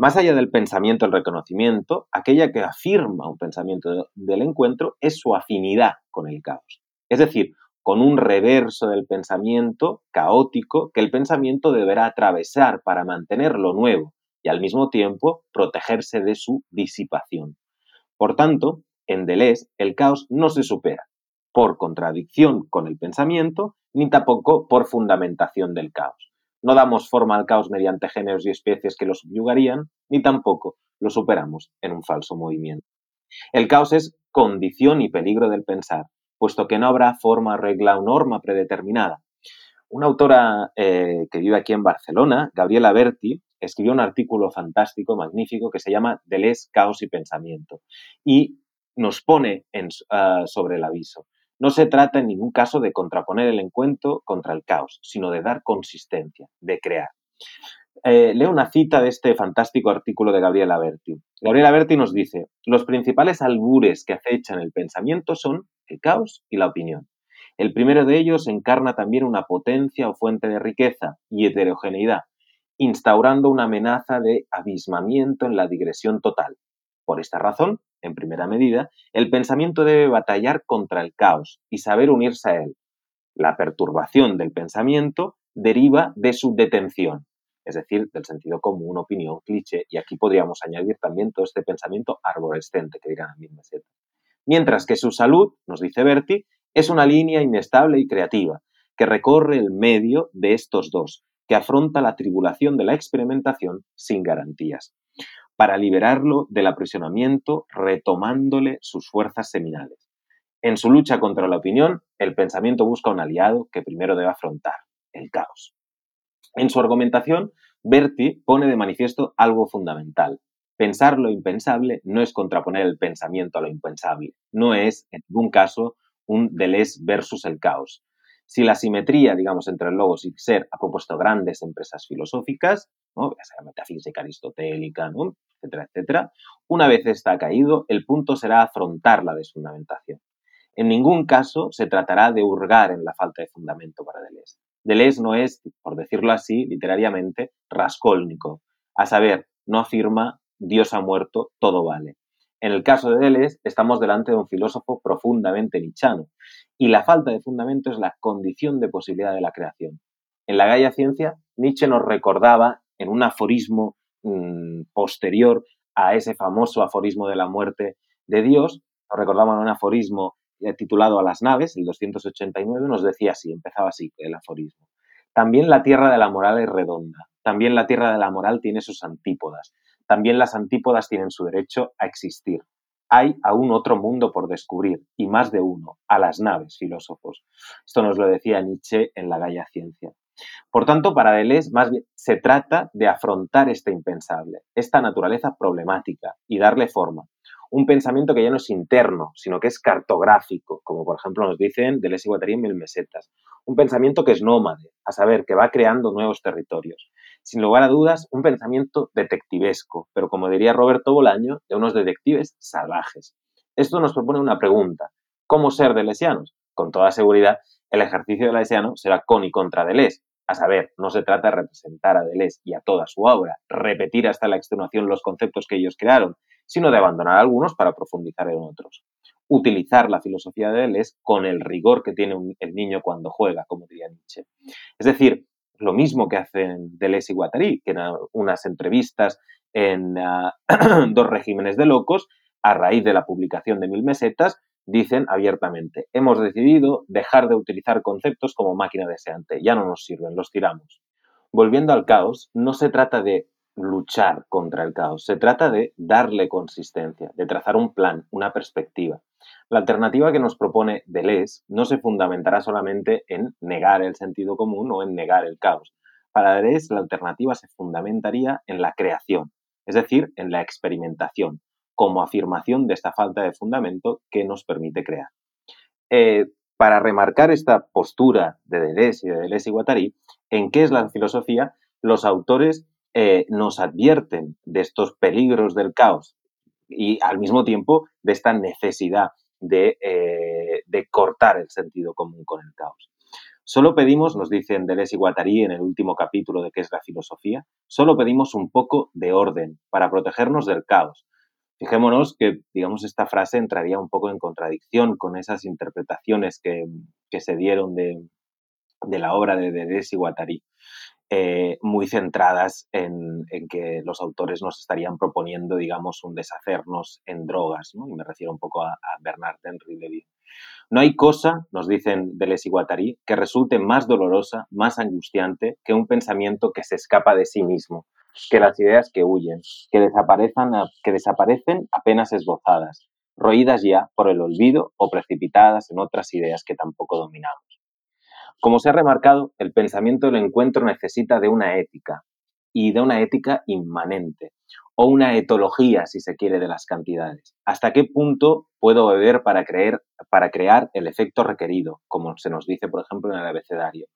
Más allá del pensamiento, el reconocimiento, aquella que afirma un pensamiento del encuentro es su afinidad con el caos. Es decir, con un reverso del pensamiento caótico que el pensamiento deberá atravesar para mantener lo nuevo y al mismo tiempo protegerse de su disipación. Por tanto, en Deleuze el caos no se supera por contradicción con el pensamiento ni tampoco por fundamentación del caos. No damos forma al caos mediante géneros y especies que lo subyugarían, ni tampoco lo superamos en un falso movimiento. El caos es condición y peligro del pensar, puesto que no habrá forma, regla o norma predeterminada. Una autora eh, que vive aquí en Barcelona, Gabriela Berti, escribió un artículo fantástico, magnífico, que se llama Deleuze, Caos y Pensamiento. Y nos pone ah, sobre el aviso. No se trata en ningún caso de contraponer el encuentro contra el caos, sino de dar consistencia, de crear. Eh, leo una cita de este fantástico artículo de Gabriela Berti. Gabriela Berti nos dice, los principales albures que acechan el pensamiento son el caos y la opinión. El primero de ellos encarna también una potencia o fuente de riqueza y heterogeneidad, instaurando una amenaza de abismamiento en la digresión total. Por esta razón, en primera medida, el pensamiento debe batallar contra el caos y saber unirse a él. La perturbación del pensamiento deriva de su detención, es decir, del sentido común, opinión, cliché, y aquí podríamos añadir también todo este pensamiento arborescente que dirán a mí Mientras que su salud, nos dice Berti, es una línea inestable y creativa, que recorre el medio de estos dos, que afronta la tribulación de la experimentación sin garantías para liberarlo del aprisionamiento, retomándole sus fuerzas seminales. En su lucha contra la opinión, el pensamiento busca un aliado que primero debe afrontar, el caos. En su argumentación, Berti pone de manifiesto algo fundamental. Pensar lo impensable no es contraponer el pensamiento a lo impensable, no es, en ningún caso, un Deleuze versus el caos. Si la simetría, digamos, entre el logos y ser ha propuesto grandes empresas filosóficas, ¿no? ya metafísica aristotélica, ¿no? Etcétera, etcétera. Una vez está caído, el punto será afrontar la desfundamentación. En ningún caso se tratará de hurgar en la falta de fundamento para Deleuze. Deleuze no es, por decirlo así, literariamente, rascólnico. A saber, no afirma Dios ha muerto, todo vale. En el caso de Deleuze, estamos delante de un filósofo profundamente nichano, y la falta de fundamento es la condición de posibilidad de la creación. En la Gaia Ciencia, Nietzsche nos recordaba en un aforismo Mm, posterior a ese famoso aforismo de la muerte de Dios, nos recordamos un aforismo eh, titulado A las naves, el 289, nos decía así, empezaba así el aforismo. También la tierra de la moral es redonda, también la tierra de la moral tiene sus antípodas, también las antípodas tienen su derecho a existir. Hay aún otro mundo por descubrir, y más de uno, a las naves, filósofos. Esto nos lo decía Nietzsche en la Gaia Ciencia. Por tanto, para Deleuze más bien se trata de afrontar este impensable, esta naturaleza problemática y darle forma. Un pensamiento que ya no es interno, sino que es cartográfico, como por ejemplo nos dicen Deleuze y Guattari en Mil Mesetas. Un pensamiento que es nómade, a saber, que va creando nuevos territorios. Sin lugar a dudas, un pensamiento detectivesco, pero como diría Roberto Bolaño, de unos detectives salvajes. Esto nos propone una pregunta. ¿Cómo ser delesianos? Con toda seguridad, el ejercicio de deleuziano será con y contra Deleuze, a saber, no se trata de representar a Deleuze y a toda su obra, repetir hasta la extenuación los conceptos que ellos crearon, sino de abandonar algunos para profundizar en otros. Utilizar la filosofía de Deleuze con el rigor que tiene el niño cuando juega, como diría Nietzsche. Es decir, lo mismo que hacen Deleuze y Guattari, que en unas entrevistas en ah, [CLEARS THROAT] dos regímenes de locos, a raíz de la publicación de Mil Mesetas, dicen abiertamente, hemos decidido dejar de utilizar conceptos como máquina deseante, ya no nos sirven, los tiramos. Volviendo al caos, no se trata de luchar contra el caos, se trata de darle consistencia, de trazar un plan, una perspectiva. La alternativa que nos propone Deleuze no se fundamentará solamente en negar el sentido común o en negar el caos. Para Deleuze la alternativa se fundamentaría en la creación, es decir, en la experimentación, como afirmación de esta falta de fundamento que nos permite crear. Eh, para remarcar esta postura de Deleuze y de Deleuze y Guattari, en qué es la filosofía, los autores eh, nos advierten de estos peligros del caos y al mismo tiempo de esta necesidad de, eh, de cortar el sentido común con el caos. Solo pedimos, nos dicen Deleuze y Guattari en el último capítulo de qué es la filosofía, solo pedimos un poco de orden para protegernos del caos. Fijémonos que, digamos, esta frase entraría un poco en contradicción con esas interpretaciones que, se dieron de, la obra de Deleuze y Guattari. Eh, muy centradas en, que los autores nos estarían proponiendo, digamos, un deshacernos en drogas, ¿no? me refiero un poco a, a Bernard Henry Levy. No hay cosa, nos dicen Deleuze y Guattari, que resulte más dolorosa, más angustiante que un pensamiento que se escapa de sí mismo, que las ideas que huyen, que desaparecen, que apenas esbozadas, roídas ya por el olvido o precipitadas en otras ideas que tampoco dominamos. Como se ha remarcado, el pensamiento del encuentro necesita de una ética, y de una ética inmanente, o una etología, si se quiere, de las cantidades. ¿Hasta qué punto puedo beber para, creer, para crear el efecto requerido, como se nos dice, por ejemplo, en el abecedario?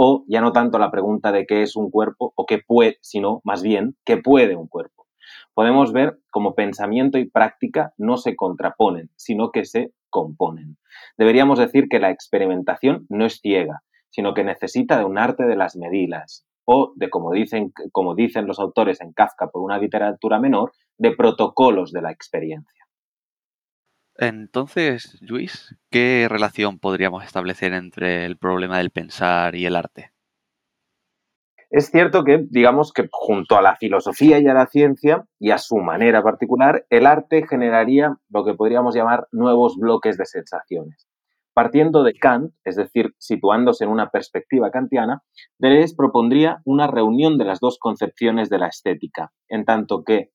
O ya no tanto la pregunta de qué es un cuerpo o qué puede, sino más bien qué puede un cuerpo. Podemos ver cómo pensamiento y práctica no se contraponen, sino que se componen. Deberíamos decir que la experimentación no es ciega, sino que necesita de un arte de las medidas o de, como dicen, como dicen los autores en Kafka por una literatura menor, de protocolos de la experiencia. Entonces, Luis, ¿qué relación podríamos establecer entre el problema del pensar y el arte? Es cierto que, digamos que junto a la filosofía y a la ciencia, y a su manera particular, el arte generaría lo que podríamos llamar nuevos bloques de sensaciones. Partiendo de Kant, es decir, situándose en una perspectiva kantiana, Deleuze propondría una reunión de las dos concepciones de la estética, en tanto que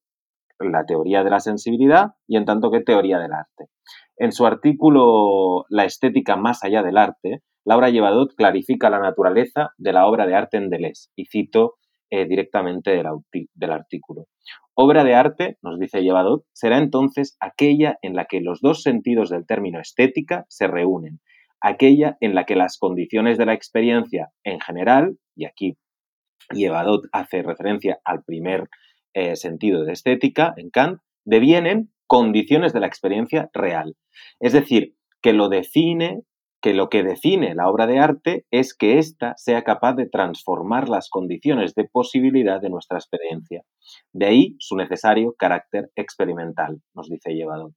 la teoría de la sensibilidad y en tanto que teoría del arte. En su artículo La estética más allá del arte, Laura Llevadot clarifica la naturaleza de la obra de arte en Deleuze, y cito eh, directamente del, artículo. Obra de arte, nos dice Llevadot, será entonces aquella en la que los dos sentidos del término estética se reúnen, aquella en la que las condiciones de la experiencia en general, y aquí Llevadot hace referencia al primer eh, sentido de estética en Kant, devienen condiciones de la experiencia real. Es decir, que lo define que lo que define la obra de arte es que ésta sea capaz de transformar las condiciones de posibilidad de nuestra experiencia. De ahí su necesario carácter experimental, nos dice Llevadot.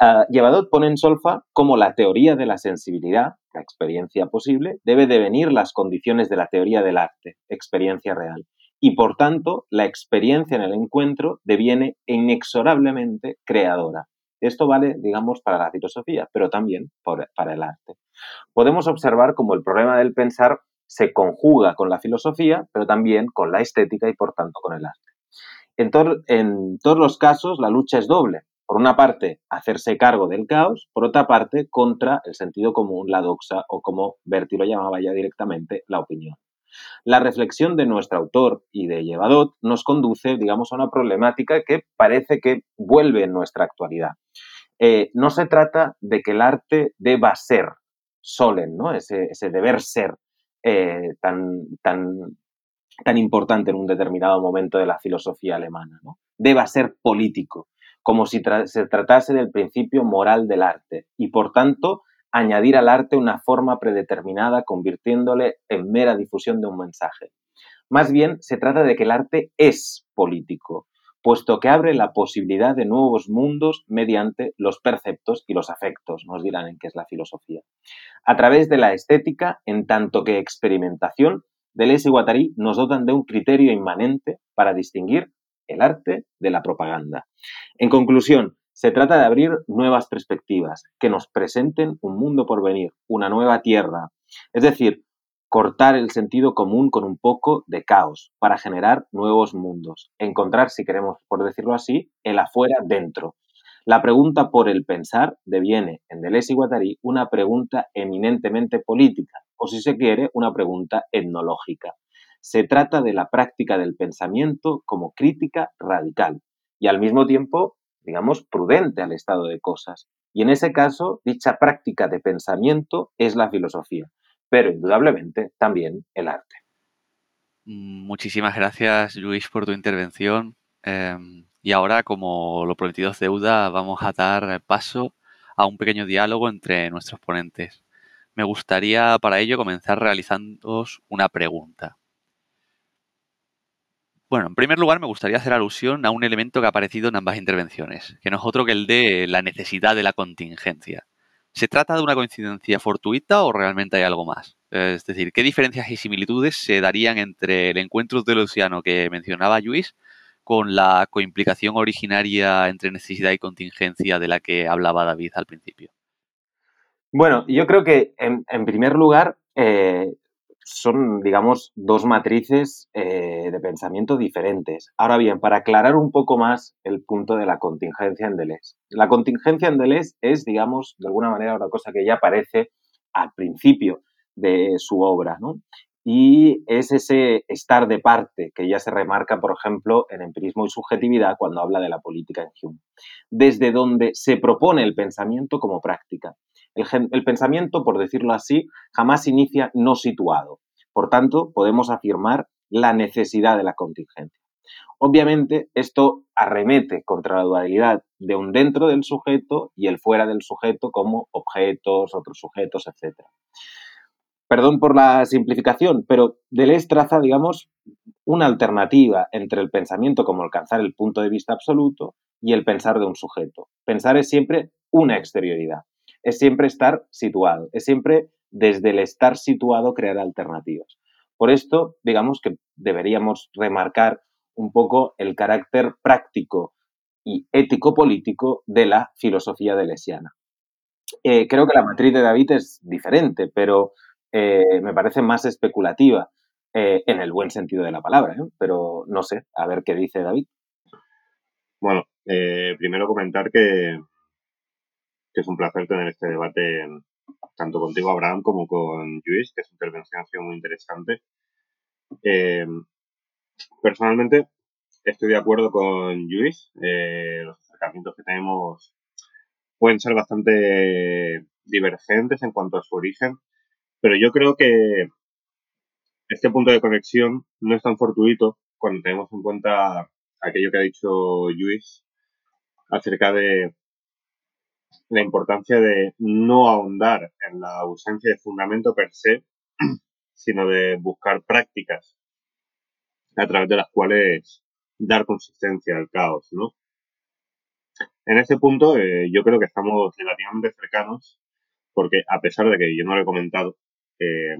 Uh, Llevadot pone en solfa cómo la teoría de la sensibilidad, la experiencia posible, debe devenir las condiciones de la teoría del arte, experiencia real. Y por tanto, la experiencia en el encuentro deviene inexorablemente creadora. Esto vale, digamos, para la filosofía, pero también para el arte. Podemos observar cómo el problema del pensar se conjuga con la filosofía, pero también con la estética y, por tanto, con el arte. En, todos los casos, la lucha es doble. Por una parte, hacerse cargo del caos, por otra parte, contra el sentido común, la doxa o como Berti lo llamaba ya directamente, la opinión. La reflexión de nuestro autor y de Llevadot nos conduce, digamos, a una problemática que parece que vuelve en nuestra actualidad. Eh, no se trata de que el arte deba ser solen, ¿no? ese, deber ser eh, tan, tan, tan, importante en un determinado momento de la filosofía alemana. Deba ser político, como si se tratase del principio moral del arte y, por tanto, añadir al arte una forma predeterminada convirtiéndole en mera difusión de un mensaje. Más bien se trata de que el arte es político, puesto que abre la posibilidad de nuevos mundos mediante los perceptos y los afectos, nos dirán en qué es la filosofía. A través de la estética, en tanto que experimentación, Deleuze y Guattari nos dotan de un criterio inmanente para distinguir el arte de la propaganda. En conclusión, se trata de abrir nuevas perspectivas que nos presenten un mundo por venir, una nueva tierra. Es decir, cortar el sentido común con un poco de caos para generar nuevos mundos. Encontrar, si queremos por decirlo así, el afuera dentro. La pregunta por el pensar deviene en Deleuze y Guattari una pregunta eminentemente política, o si se quiere, una pregunta etnológica. Se trata de la práctica del pensamiento como crítica radical y al mismo tiempo, digamos, prudente al estado de cosas. Y en ese caso, dicha práctica de pensamiento es la filosofía, pero indudablemente también el arte. Muchísimas gracias, Luis, por tu intervención. Em, y ahora, como lo prometido es deuda, vamos a dar paso a un pequeño diálogo entre nuestros ponentes. Me gustaría para ello comenzar realizándoos una pregunta. Bueno, en primer lugar me gustaría hacer alusión a un elemento que ha aparecido en ambas intervenciones, que no es otro que el de la necesidad de la contingencia. ¿Se trata de una coincidencia fortuita o realmente hay algo más? Es decir, ¿qué diferencias y similitudes se darían entre el encuentro de Luciano que mencionaba Luis con la coimplicación originaria entre necesidad y contingencia de la que hablaba David al principio? Bueno, yo creo que en, primer lugar eh, son, digamos, dos matrices eh, de pensamiento diferentes. Ahora bien, para aclarar un poco más el punto de la contingencia en Deleuze. La contingencia en Deleuze es, digamos, de alguna manera una cosa que ya aparece al principio de su obra, ¿no? Y es ese estar de parte que ya se remarca, por ejemplo, en empirismo y subjetividad cuando habla de la política en Hume, desde donde se propone el pensamiento como práctica. El, pensamiento, por decirlo así, jamás inicia no situado. Por tanto, podemos afirmar la necesidad de la contingencia. Obviamente, esto arremete contra la dualidad de un dentro del sujeto y el fuera del sujeto como objetos, otros sujetos, etc. Perdón por la simplificación, pero Deleuze traza, digamos, una alternativa entre el pensamiento como alcanzar el punto de vista absoluto y el pensar de un sujeto. Pensar es siempre una exterioridad es siempre estar situado, es siempre desde el estar situado crear alternativas. Por esto, digamos que deberíamos remarcar un poco el carácter práctico y ético-político de la filosofía de Eh, creo que la matriz de David es diferente, pero eh, me parece más especulativa eh, en el buen sentido de la palabra, pero no sé, a ver qué dice David. Bueno, primero comentar que, que es un placer tener este debate tanto contigo, Abraham, como con Luis, que su intervención ha sido muy interesante. Eh, personalmente, estoy de acuerdo con Luis. Eh, los acercamientos que tenemos pueden ser bastante divergentes en cuanto a su origen, pero yo creo que este punto de conexión no es tan fortuito cuando tenemos en cuenta aquello que ha dicho Luis acerca de la importancia de no ahondar en la ausencia de fundamento per se, [CLEARS THROAT] sino de buscar prácticas a través de las cuales dar consistencia al caos, ¿no? En ese punto eh, yo creo que estamos relativamente cercanos porque a pesar de que yo no lo he comentado, eh,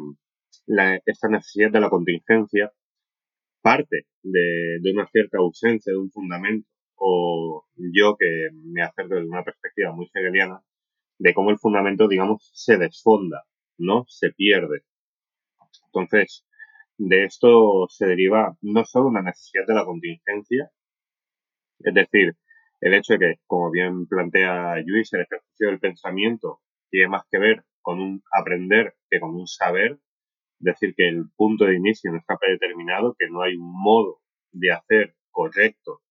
esta necesidad de la contingencia parte de, una cierta ausencia de un fundamento o yo que me acerco desde una perspectiva muy hegeliana de cómo el fundamento, digamos, se desfonda, ¿no? Se pierde. Entonces, de esto se deriva no solo una necesidad de la contingencia, es decir, el hecho de que, como bien plantea Luis, el ejercicio del pensamiento tiene más que ver con un aprender que con un saber, decir, que el punto de inicio no está predeterminado, que no hay un modo de hacer correcto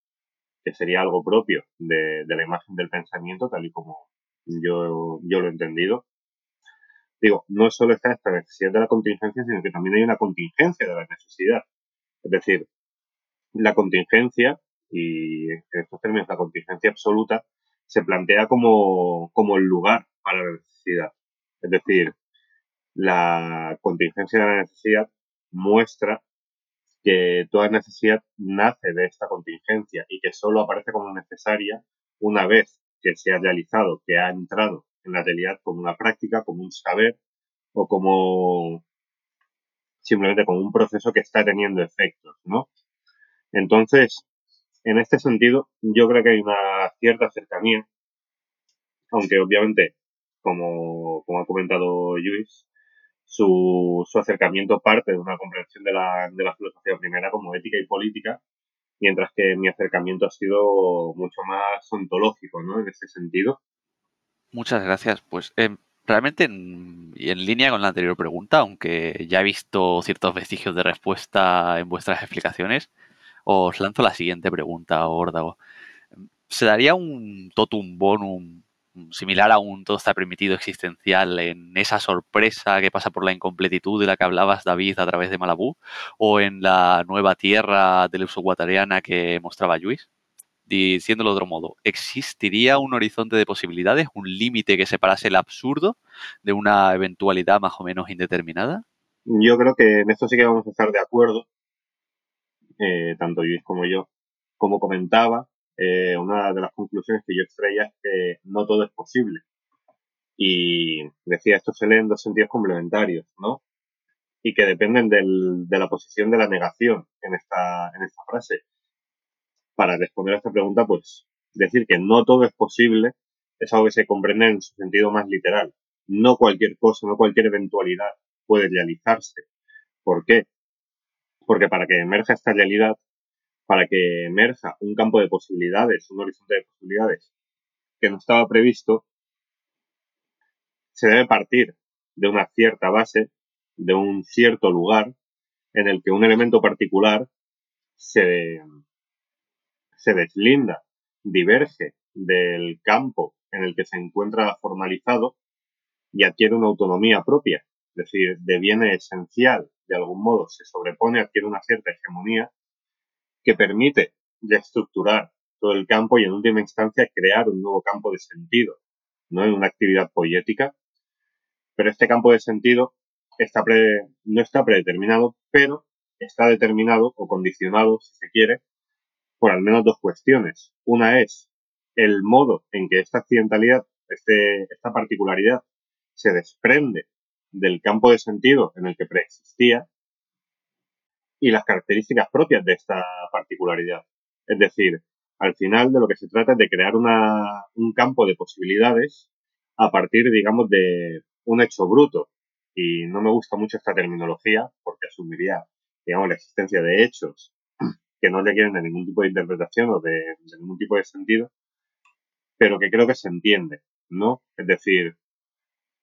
que sería algo propio de, la imagen del pensamiento, tal y como yo, lo he entendido. Digo, no solo está esta necesidad de la contingencia, sino que también hay una contingencia de la necesidad. Es decir, la contingencia, y en estos términos la contingencia absoluta, se plantea como, como el lugar para la necesidad. Es decir, la contingencia de la necesidad muestra que toda necesidad nace de esta contingencia y que solo aparece como necesaria una vez que se ha realizado, que ha entrado en la realidad como una práctica, como un saber o como simplemente como un proceso que está teniendo efectos, ¿no? Entonces, en este sentido, yo creo que hay una cierta cercanía, aunque obviamente, como, como ha comentado Luis, su, acercamiento parte de una comprensión de la, de la filosofía primera como ética y política, mientras que mi acercamiento ha sido mucho más ontológico, ¿no? En ese sentido. Muchas gracias. Pues en realmente, en, en línea con la anterior pregunta, aunque ya he visto ciertos vestigios de respuesta en vuestras explicaciones, os lanzo la siguiente pregunta, Órdago. ¿Se daría un totum bonum similar a un todo está permitido existencial en esa sorpresa que pasa por la incompletitud de la que hablabas, David, a través de Malabú? ¿O en la nueva tierra del guatariana que mostraba Luis? Diciéndolo de otro modo, ¿existiría un horizonte de posibilidades, un límite que separase el absurdo de una eventualidad más o menos indeterminada? Yo creo que en esto sí que vamos a estar de acuerdo, eh, tanto Luis como yo. Como comentaba, eh, una de las conclusiones que yo extraía es que no todo es posible. Y decía, esto se lee en dos sentidos complementarios, ¿no? Y que dependen de la posición de la negación en esta, en esta frase para responder a esta pregunta, pues decir que no todo es posible es algo que se comprende en su sentido más literal. No cualquier cosa, no cualquier eventualidad puede realizarse. ¿Por qué? Porque para que emerja esta realidad, para que emerja un campo de posibilidades, un horizonte de posibilidades que no estaba previsto, se debe partir de una cierta base, de un cierto lugar en el que un elemento particular se, se deslinda, diverge del campo en el que se encuentra formalizado y adquiere una autonomía propia, es decir, deviene esencial, de algún modo se sobrepone, adquiere una cierta hegemonía que permite reestructurar todo el campo y en última instancia crear un nuevo campo de sentido, ¿no? En una actividad poética. Pero este campo de sentido está no está predeterminado, pero está determinado o condicionado, si se quiere, por al menos dos cuestiones. Una es el modo en que esta accidentalidad, este, esta particularidad, se desprende del campo de sentido en el que preexistía y las características propias de esta particularidad. Es decir, al final de lo que se trata es de crear una, un campo de posibilidades a partir, digamos, de un hecho bruto. Y no me gusta mucho esta terminología porque asumiría, digamos, la existencia de hechos que no requieren de ningún tipo de interpretación o de, ningún tipo de sentido, pero que creo que se entiende, ¿no? Es decir,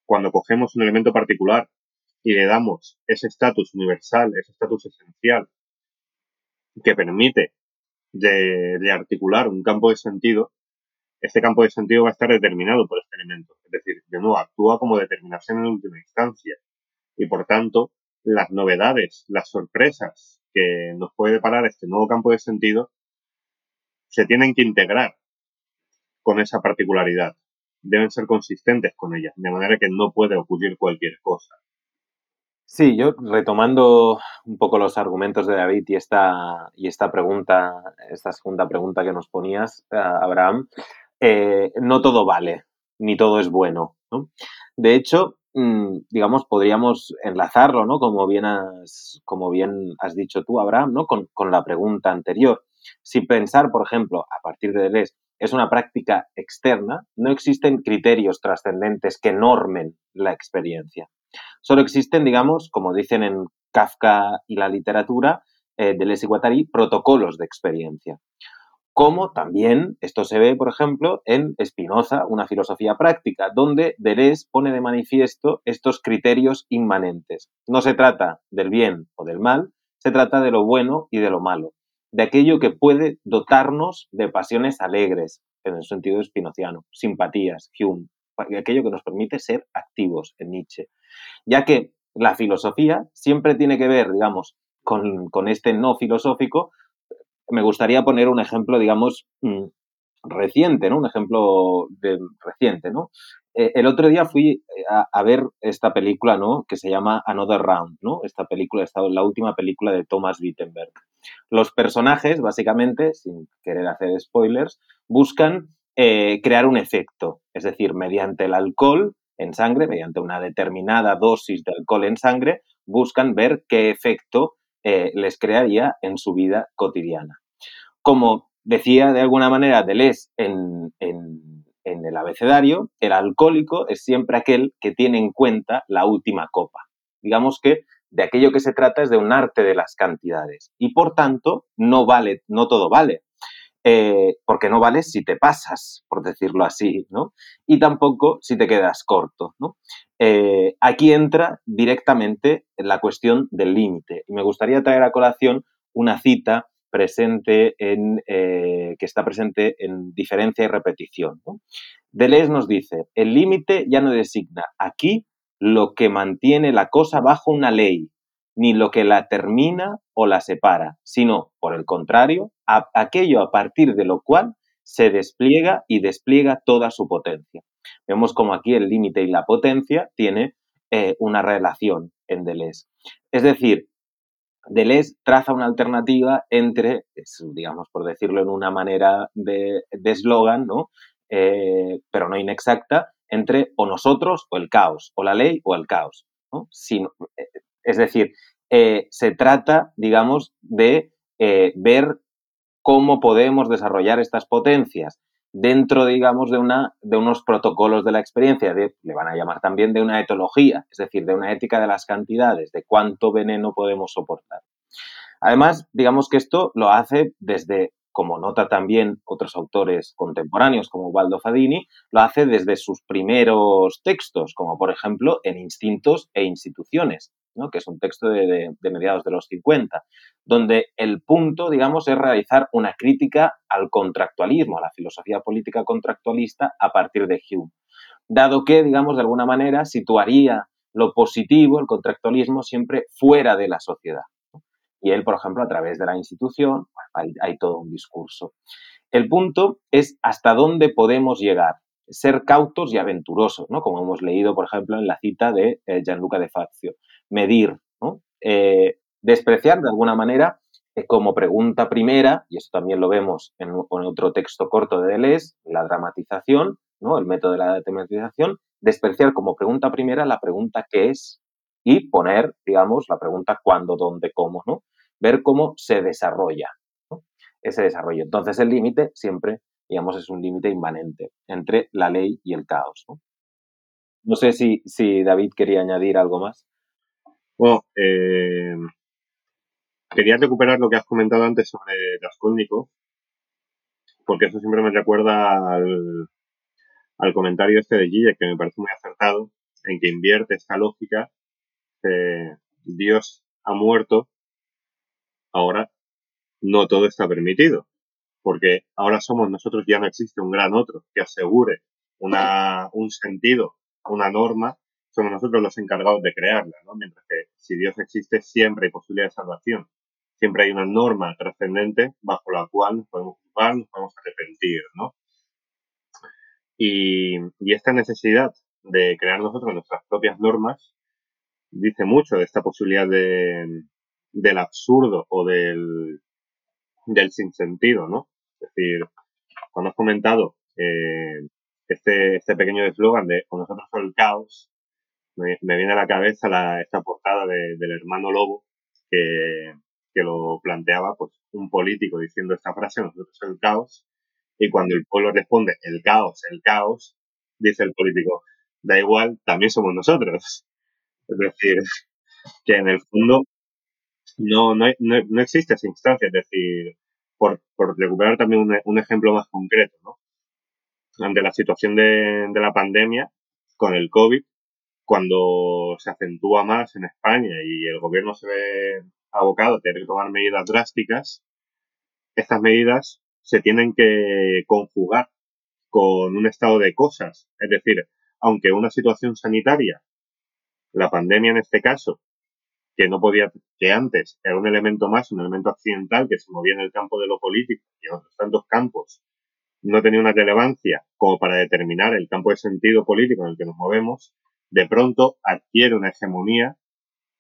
cuando cogemos un elemento particular y le damos ese estatus universal, ese estatus esencial que permite de, articular un campo de sentido, este campo de sentido va a estar determinado por este elemento. Es decir, de nuevo, actúa como determinación en última instancia. Y por tanto, las novedades, las sorpresas que nos puede deparar este nuevo campo de sentido se tienen que integrar con esa particularidad. Deben ser consistentes con ella, de manera que no puede ocurrir cualquier cosa. Sí, yo retomando un poco los argumentos de David y esta, y esta pregunta, esta segunda pregunta que nos ponías, eh, Abraham, eh, no todo vale, ni todo es bueno. De hecho, Mm, digamos, podríamos enlazarlo, ¿no? Como bien has, como bien has dicho tú, Abraham, ¿no? Con, la pregunta anterior. Si pensar, por ejemplo, a partir de Deleuze, es una práctica externa, no existen criterios trascendentes que normen la experiencia. Solo existen, digamos, como dicen en Kafka y la literatura, eh, Deleuze y Guattari, protocolos de experiencia como también esto se ve, por ejemplo, en Spinoza, una filosofía práctica, donde Deleuze pone de manifiesto estos criterios inmanentes. No se trata del bien o del mal, se trata de lo bueno y de lo malo, de aquello que puede dotarnos de pasiones alegres, en el sentido espinociano, simpatías, Hume, aquello que nos permite ser activos en Nietzsche, ya que la filosofía siempre tiene que ver, digamos, con, con este no filosófico, me gustaría poner un ejemplo, digamos, mm, reciente, ¿no? Un ejemplo de, reciente, ¿no? Eh, el otro día fui eh, a, ver esta película, ¿no? Que se llama Another Round, ¿no? Esta película, esta, la última película de Thomas Wittenberg. Los personajes, básicamente, sin querer hacer spoilers, buscan eh, crear un efecto, es decir, mediante el alcohol en sangre, mediante una determinada dosis de alcohol en sangre, buscan ver qué efecto eh, les crearía en su vida cotidiana. Como decía de alguna manera Deleuze en, en, en el abecedario, el alcohólico es siempre aquel que tiene en cuenta la última copa. Digamos que de aquello que se trata es de un arte de las cantidades y por tanto no vale, no todo vale. Eh, porque no vales si te pasas, por decirlo así, ¿no? Y tampoco si te quedas corto, ¿no? Eh, aquí entra directamente la cuestión del límite. Y me gustaría traer a colación una cita presente en, que está presente en diferencia y repetición. ¿no? Deleuze nos dice, el límite ya no designa aquí lo que mantiene la cosa bajo una ley, ni lo que la termina o la separa, sino, por el contrario, aquello a partir de lo cual se despliega y despliega toda su potencia. Vemos como aquí el límite y la potencia tiene eh, una relación en Deleuze. Es decir, Deleuze traza una alternativa entre, digamos, por decirlo en una manera de eslogan, ¿no? Eh, pero no inexacta, entre o nosotros o el caos, o la ley o el caos. Eh, es decir, eh, se trata, digamos, de ver cómo podemos desarrollar estas potencias dentro, digamos, de, unos protocolos de la experiencia, le van a llamar también de una etología, es decir, de una ética de las cantidades, de cuánto veneno podemos soportar. Además, digamos que esto lo hace desde como nota también otros autores contemporáneos como Waldo Fadini, lo hace desde sus primeros textos, como por ejemplo en Instintos e Instituciones, que es un texto de, mediados de los 50, donde el punto, digamos, es realizar una crítica al contractualismo, a la filosofía política contractualista a partir de Hume, dado que, digamos, de alguna manera situaría lo positivo, el contractualismo, siempre fuera de la sociedad. Y él, por ejemplo, a través de la institución, hay, todo un discurso. El punto es hasta dónde podemos llegar, ser cautos y aventurosos, ¿no? Como hemos leído, por ejemplo, en la cita de eh, Gianluca de Fazio. Medir, ¿no? Eh, despreciar de alguna manera eh, como pregunta primera, y eso también lo vemos en, otro texto corto de Deleuze, la dramatización, ¿no? el método de la dramatización, despreciar como pregunta primera la pregunta qué es y poner, digamos, la pregunta cuándo, dónde, cómo, ¿no? ver cómo se desarrolla ese desarrollo. Entonces el límite siempre, digamos, es un límite inmanente entre la ley y el caos. No, sé si, si, David quería añadir algo más. Bueno, eh, quería recuperar lo que has comentado antes sobre Raskolnikov, porque eso siempre me recuerda al, al comentario este de Gille, que me parece muy acertado, en que invierte esta lógica, que Dios ha muerto ahora no todo está permitido, porque ahora somos nosotros, ya no existe un gran otro que asegure una, un sentido, una norma, somos nosotros los encargados de crearla, ¿no? Mientras que si Dios existe, siempre hay posibilidad de salvación. Siempre hay una norma trascendente bajo la cual nos podemos juzgar, nos podemos arrepentir, ¿no? Y, y esta necesidad de crear nosotros nuestras propias normas dice mucho de esta posibilidad de, del absurdo o del, del sinsentido, ¿no? Es decir, cuando has comentado eh, este, este pequeño eslogan de con nosotros el caos, me, viene a la cabeza la, esta portada del hermano Lobo que, que lo planteaba pues un político diciendo esta frase, nosotros el caos, y cuando el pueblo responde el caos, el caos, dice el político, da igual, también somos nosotros. Es decir, que en el fondo no, no, no, existe esa instancia. Es decir, por, por recuperar también un, un, ejemplo más concreto, ¿no? Ante la situación de, de la pandemia, con el COVID, cuando se acentúa más en España y el gobierno se ve abocado a tener que tomar medidas drásticas, estas medidas se tienen que conjugar con un estado de cosas. Es decir, aunque una situación sanitaria, la pandemia en este caso, que no podía, que antes era un elemento más, un elemento accidental que se movía en el campo de lo político y en otros tantos campos no tenía una relevancia como para determinar el campo de sentido político en el que nos movemos, de pronto adquiere una hegemonía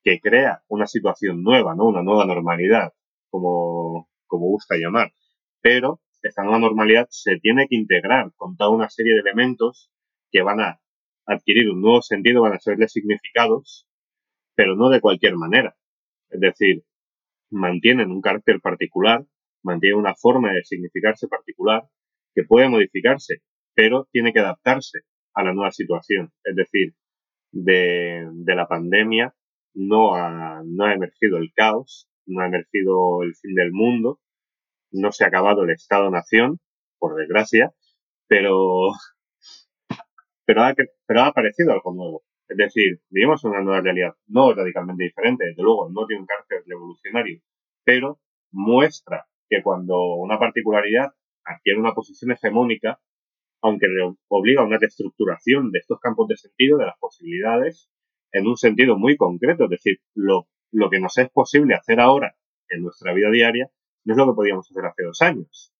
que crea una situación nueva, ¿no? Una nueva normalidad, como, como gusta llamar. Pero esta nueva normalidad se tiene que integrar con toda una serie de elementos que van a adquirir un nuevo sentido, van a serle significados pero no de cualquier manera. Es decir, mantienen un carácter particular, mantienen una forma de significarse particular que puede modificarse, pero tiene que adaptarse a la nueva situación. Es decir, de, la pandemia no ha, no ha emergido el caos, no ha emergido el fin del mundo, no se ha acabado el Estado-Nación, por desgracia, pero, pero, ha, pero ha aparecido algo nuevo. Es decir, vivimos una nueva realidad, no radicalmente diferente, desde luego, no tiene un carácter revolucionario, pero muestra que cuando una particularidad adquiere una posición hegemónica, aunque obliga a una reestructuración de estos campos de sentido, de las posibilidades, en un sentido muy concreto, es decir, lo, lo que nos es posible hacer ahora en nuestra vida diaria no es lo que podíamos hacer hace dos años.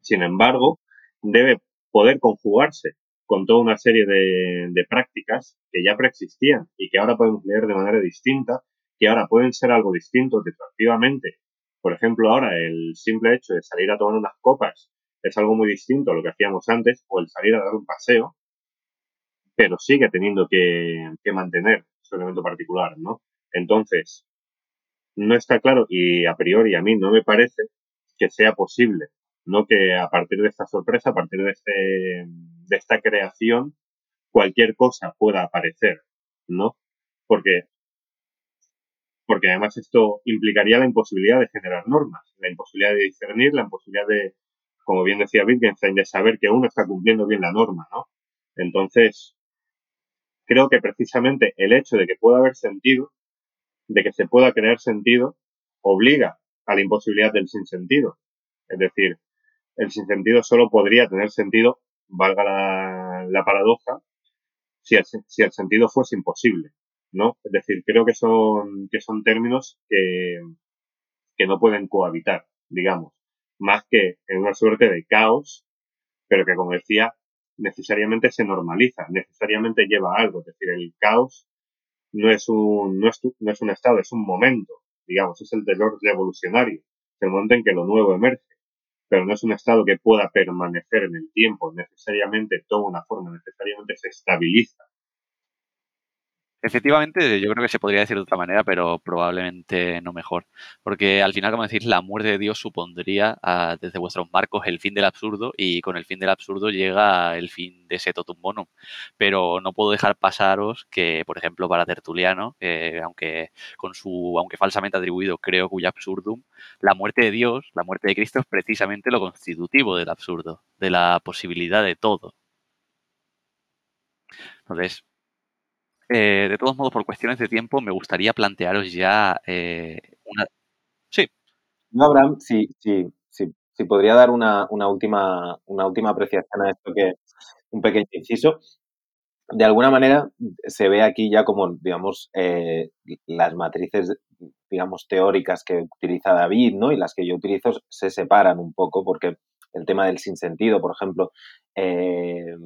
Sin embargo, debe poder conjugarse con toda una serie de, prácticas que ya preexistían y que ahora podemos leer de manera distinta, que ahora pueden ser algo distinto retroactivamente. Por ejemplo, ahora el simple hecho de salir a tomar unas copas es algo muy distinto a lo que hacíamos antes, o el salir a dar un paseo, pero sigue teniendo que, mantener su elemento particular, ¿no? Entonces, no está claro y a priori a mí no me parece que sea posible, no que a partir de esta sorpresa, a partir de, este, de esta creación, cualquier cosa pueda aparecer, ¿no? Porque, porque además esto implicaría la imposibilidad de generar normas, la imposibilidad de discernir, la imposibilidad de, como bien decía Wittgenstein, de saber que uno está cumpliendo bien la norma, ¿no? Entonces, creo que precisamente el hecho de que pueda haber sentido de que se pueda crear sentido obliga a la imposibilidad del sinsentido. Es decir, el sinsentido solo podría tener sentido, valga la, paradoja, si el, si el, sentido fuese imposible, ¿no? Es decir, creo que son, que son términos que, que no pueden cohabitar, digamos, más que en una suerte de caos, pero que, como decía, necesariamente se normaliza, necesariamente lleva algo. Es decir, el caos no es un, no es, no es un estado, es un momento, digamos, es el terror revolucionario, es el momento en que lo nuevo emerge, pero no es un estado que pueda permanecer en el tiempo, necesariamente toma una forma, necesariamente se estabiliza. Efectivamente, yo creo que se podría decir de otra manera, pero probablemente no mejor. Porque al final, como decís, la muerte de Dios supondría ah, desde vuestros marcos el fin del absurdo y con el fin del absurdo llega el fin de ese totum bonum. Pero no puedo dejar pasaros que, por ejemplo, para Tertuliano, aunque con su, aunque falsamente atribuido, creo cuya absurdum, la muerte de Dios, la muerte de Cristo es precisamente lo constitutivo del absurdo, de la posibilidad de todo. Entonces, eh, de todos modos, por cuestiones de tiempo, me gustaría plantearos ya eh, una... Sí. No, Abraham, sí, sí, sí, sí podría dar una, una, última, una última apreciación a esto que un pequeño inciso. De alguna manera se ve aquí ya como, digamos, eh, las matrices, digamos, teóricas que utiliza David, ¿no? Y las que yo utilizo se separan un poco porque tema del sinsentido, por ejemplo, eh,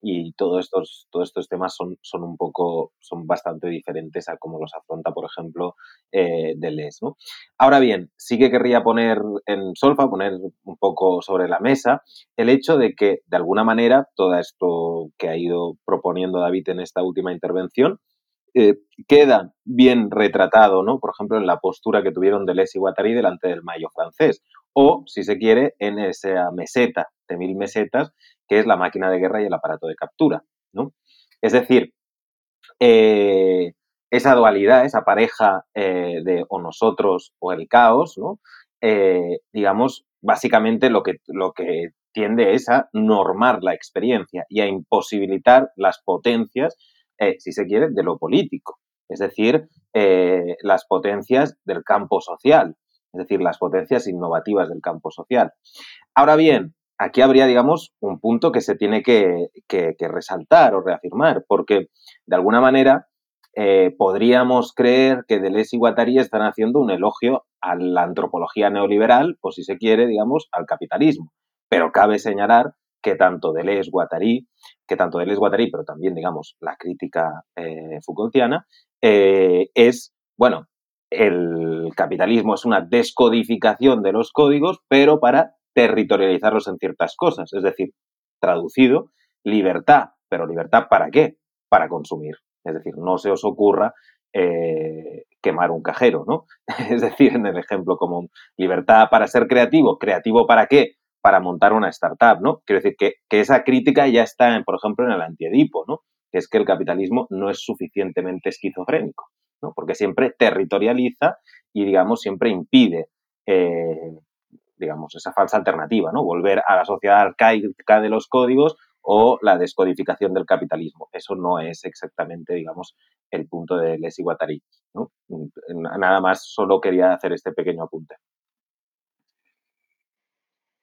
y todos estos, todos estos temas son, son un poco, son bastante diferentes a cómo los afronta, por ejemplo, eh, Deleuze. Ahora bien, sí que querría poner en solfa, poner un poco sobre la mesa, el hecho de que, de alguna manera, todo esto que ha ido proponiendo David en esta última intervención, eh, queda bien retratado, ¿no? Por ejemplo, en la postura que tuvieron Deleuze y Guattari delante del Mayo francés, o, si se quiere, en esa meseta de mil mesetas, que es la máquina de guerra y el aparato de captura, ¿no? Es decir, eh, esa dualidad, esa pareja eh, de o nosotros o el caos, ¿no? digamos, básicamente lo que, lo que tiende es a normar la experiencia y a imposibilitar las potencias eh, si se quiere, de lo político, es decir, eh, las potencias del campo social, es decir, las potencias innovativas del campo social. Ahora bien, aquí habría, digamos, un punto que se tiene que, resaltar o reafirmar, porque de alguna manera eh, podríamos creer que Deleuze y Guattari están haciendo un elogio a la antropología neoliberal, o si se quiere, digamos, al capitalismo. Pero cabe señalar que tanto Deleuze, Guattari, que tanto Deleuze, Guattari, pero también, digamos, la crítica eh, Foucaultiana, eh, es, bueno, el capitalismo es una descodificación de los códigos, pero para territorializarlos en ciertas cosas. Es decir, traducido, libertad, pero libertad para qué? Para consumir. Es decir, no se os ocurra eh, quemar un cajero, ¿no? [LAUGHS] Es decir, en el ejemplo común, libertad para ser creativo, creativo para qué? Para montar una startup, ¿no? Quiero decir que, esa crítica ya está, por ejemplo, en el antiedipo, ¿no? Que es que el capitalismo no es suficientemente esquizofrénico, ¿no? Porque siempre territorializa y, digamos, siempre impide, eh, digamos, esa falsa alternativa, ¿no? Volver a la sociedad arcaica de los códigos o la descodificación del capitalismo. Eso no es exactamente, digamos, el punto de Les Guattari. ¿no? Nada más, solo quería hacer este pequeño apunte.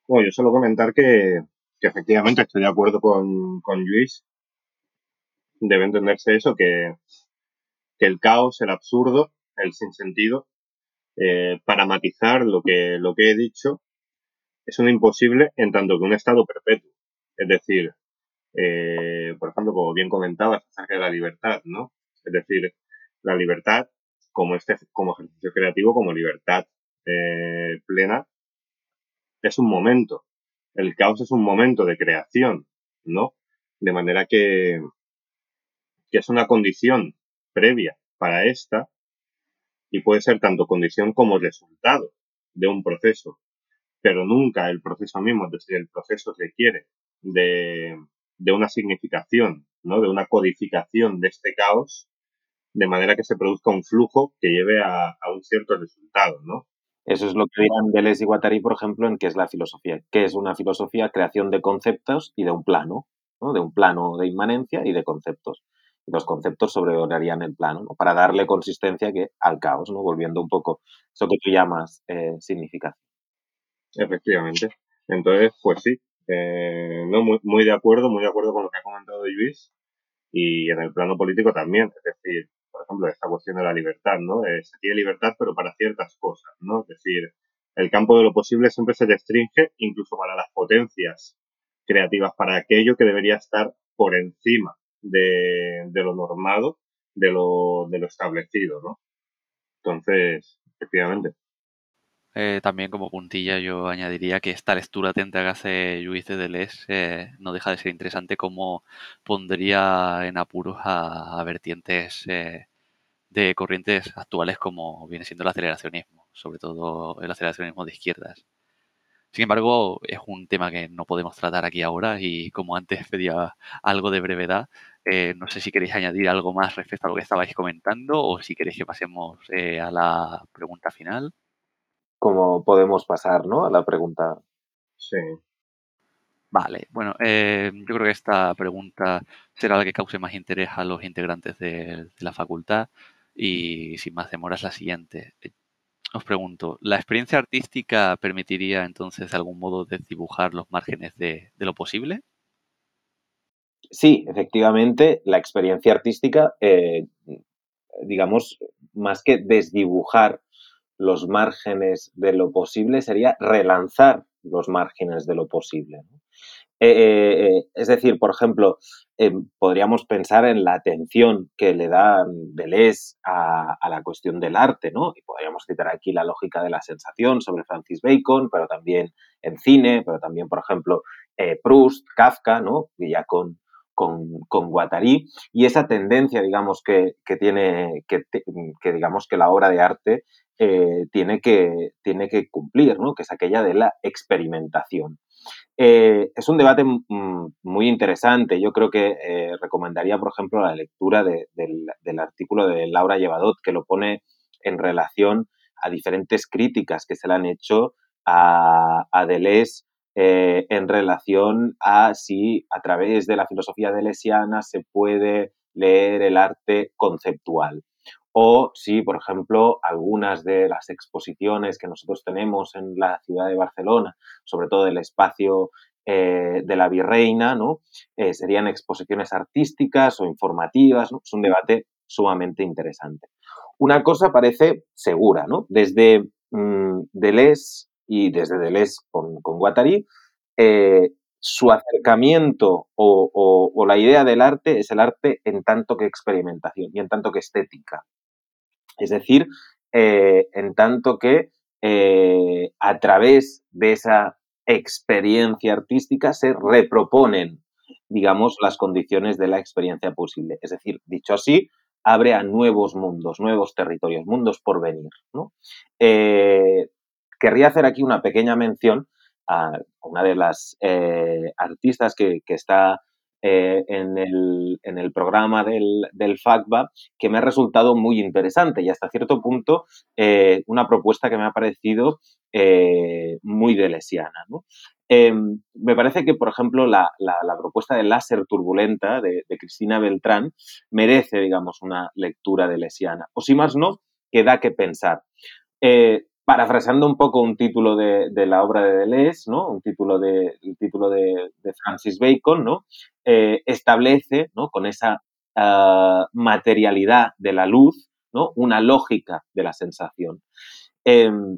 Bueno, yo solo comentar que, efectivamente estoy de acuerdo con, con Luis. Debe entenderse eso, que, el caos, el absurdo, el sinsentido, eh, para matizar lo que, lo que he dicho, es un imposible en tanto que un estado perpetuo. Es decir, eh, por ejemplo, como bien comentabas acerca de la libertad, ¿no? Es decir, la libertad como este, como ejercicio creativo, como libertad eh, plena, es un momento. El caos es un momento de creación, ¿no? De manera que, que es una condición previa para esta y puede ser tanto condición como resultado de un proceso, pero nunca el proceso mismo, es decir, el proceso requiere de, de una significación, ¿no? De una codificación de este caos, de manera que se produzca un flujo que lleve a, a un cierto resultado, ¿no? Eso es lo que dirán Deleuze y Guattari, por ejemplo, en qué es la filosofía. ¿Qué es una filosofía? Creación de conceptos y de un plano, ¿no? De un plano de inmanencia y de conceptos. Y los conceptos sobrevorarían el plano, ¿no? Para darle consistencia que, al caos, ¿no? Volviendo un poco eso que tú llamas eh, significación. Efectivamente. Entonces, pues sí, eh, no, muy, muy de acuerdo, muy de acuerdo con lo que ha comentado Luis y en el plano político también, es decir, por ejemplo, esta cuestión de la libertad, ¿no? Eh, se tiene libertad, pero para ciertas cosas, ¿no? Es decir, el campo de lo posible siempre se restringe, incluso para las potencias creativas, para aquello que debería estar por encima de, de lo normado, de lo, de lo establecido, ¿no? Entonces, efectivamente. Eh, también como puntilla yo añadiría que esta lectura atenta que hace Luis de Deleuze eh, no deja de ser interesante como pondría en apuros a, vertientes eh, de corrientes actuales como viene siendo el aceleracionismo, sobre todo el aceleracionismo de izquierdas. Sin embargo, es un tema que no podemos tratar aquí ahora y como antes [LAUGHS] pedía algo de brevedad, no sé si queréis añadir algo más respecto a lo que estabais comentando o si queréis que pasemos a la pregunta final cómo podemos pasar ¿no? a la pregunta. Sí. Vale, bueno, eh, yo creo que esta pregunta será la que cause más interés a los integrantes de, la facultad y sin más demora es la siguiente. Os pregunto, ¿la experiencia artística permitiría entonces de algún modo desdibujar los márgenes de, lo posible? Sí, efectivamente, la experiencia artística, eh, digamos, más que desdibujar los márgenes de lo posible sería relanzar los márgenes de lo posible. Eh, eh, eh, es decir, por ejemplo, podríamos pensar en la atención que le da Deleuze a, la cuestión del arte, ¿no? Y podríamos citar aquí la lógica de la sensación sobre Francis Bacon, pero también en cine, pero también, por ejemplo, Proust, Kafka, ¿no? Y ya con, con, con, Guattari y esa tendencia, digamos, que, tiene, que, que, digamos que la obra de arte eh, tiene, que, tiene que cumplir, ¿no? que es aquella de la experimentación. Eh, es un debate muy interesante. Yo creo que eh, recomendaría, por ejemplo, la lectura del, artículo de Laura Llevadot, que lo pone en relación a diferentes críticas que se le han hecho a, a Deleuze en relación a si a través de la filosofía delesiana se puede leer el arte conceptual o si, por ejemplo, algunas de las exposiciones que nosotros tenemos en la ciudad de Barcelona, sobre todo el espacio eh, de la Virreina, ¿no? Eh, serían exposiciones artísticas o informativas, Es un debate sumamente interesante. Una cosa parece segura, ¿no? Desde mm, Deleuze y desde Deleuze con, con Guattari, eh, su acercamiento o, o, la idea del arte es el arte en tanto que experimentación y en tanto que estética. Es decir, eh, en tanto que eh, a través de esa experiencia artística se reproponen, digamos, las condiciones de la experiencia posible. Es decir, dicho así, abre a nuevos mundos, nuevos territorios, mundos por venir. Eh, querría hacer aquí una pequeña mención a una de las artistas que, está eh, en, el, programa del, del, FACBA que me ha resultado muy interesante y hasta cierto punto eh, una propuesta que me ha parecido eh, muy delesiana. Em, me parece que, por ejemplo, la, propuesta de láser turbulenta de, Cristina Beltrán merece, digamos, una lectura delesiana. O si más no, que da que pensar parafraseando un poco un título de, la obra de Deleuze, ¿no? Un título de, el título de, Francis Bacon, ¿no? Eh, establece, ¿no? Con esa ah, materialidad de la luz, ¿no? Una lógica de la sensación. Em,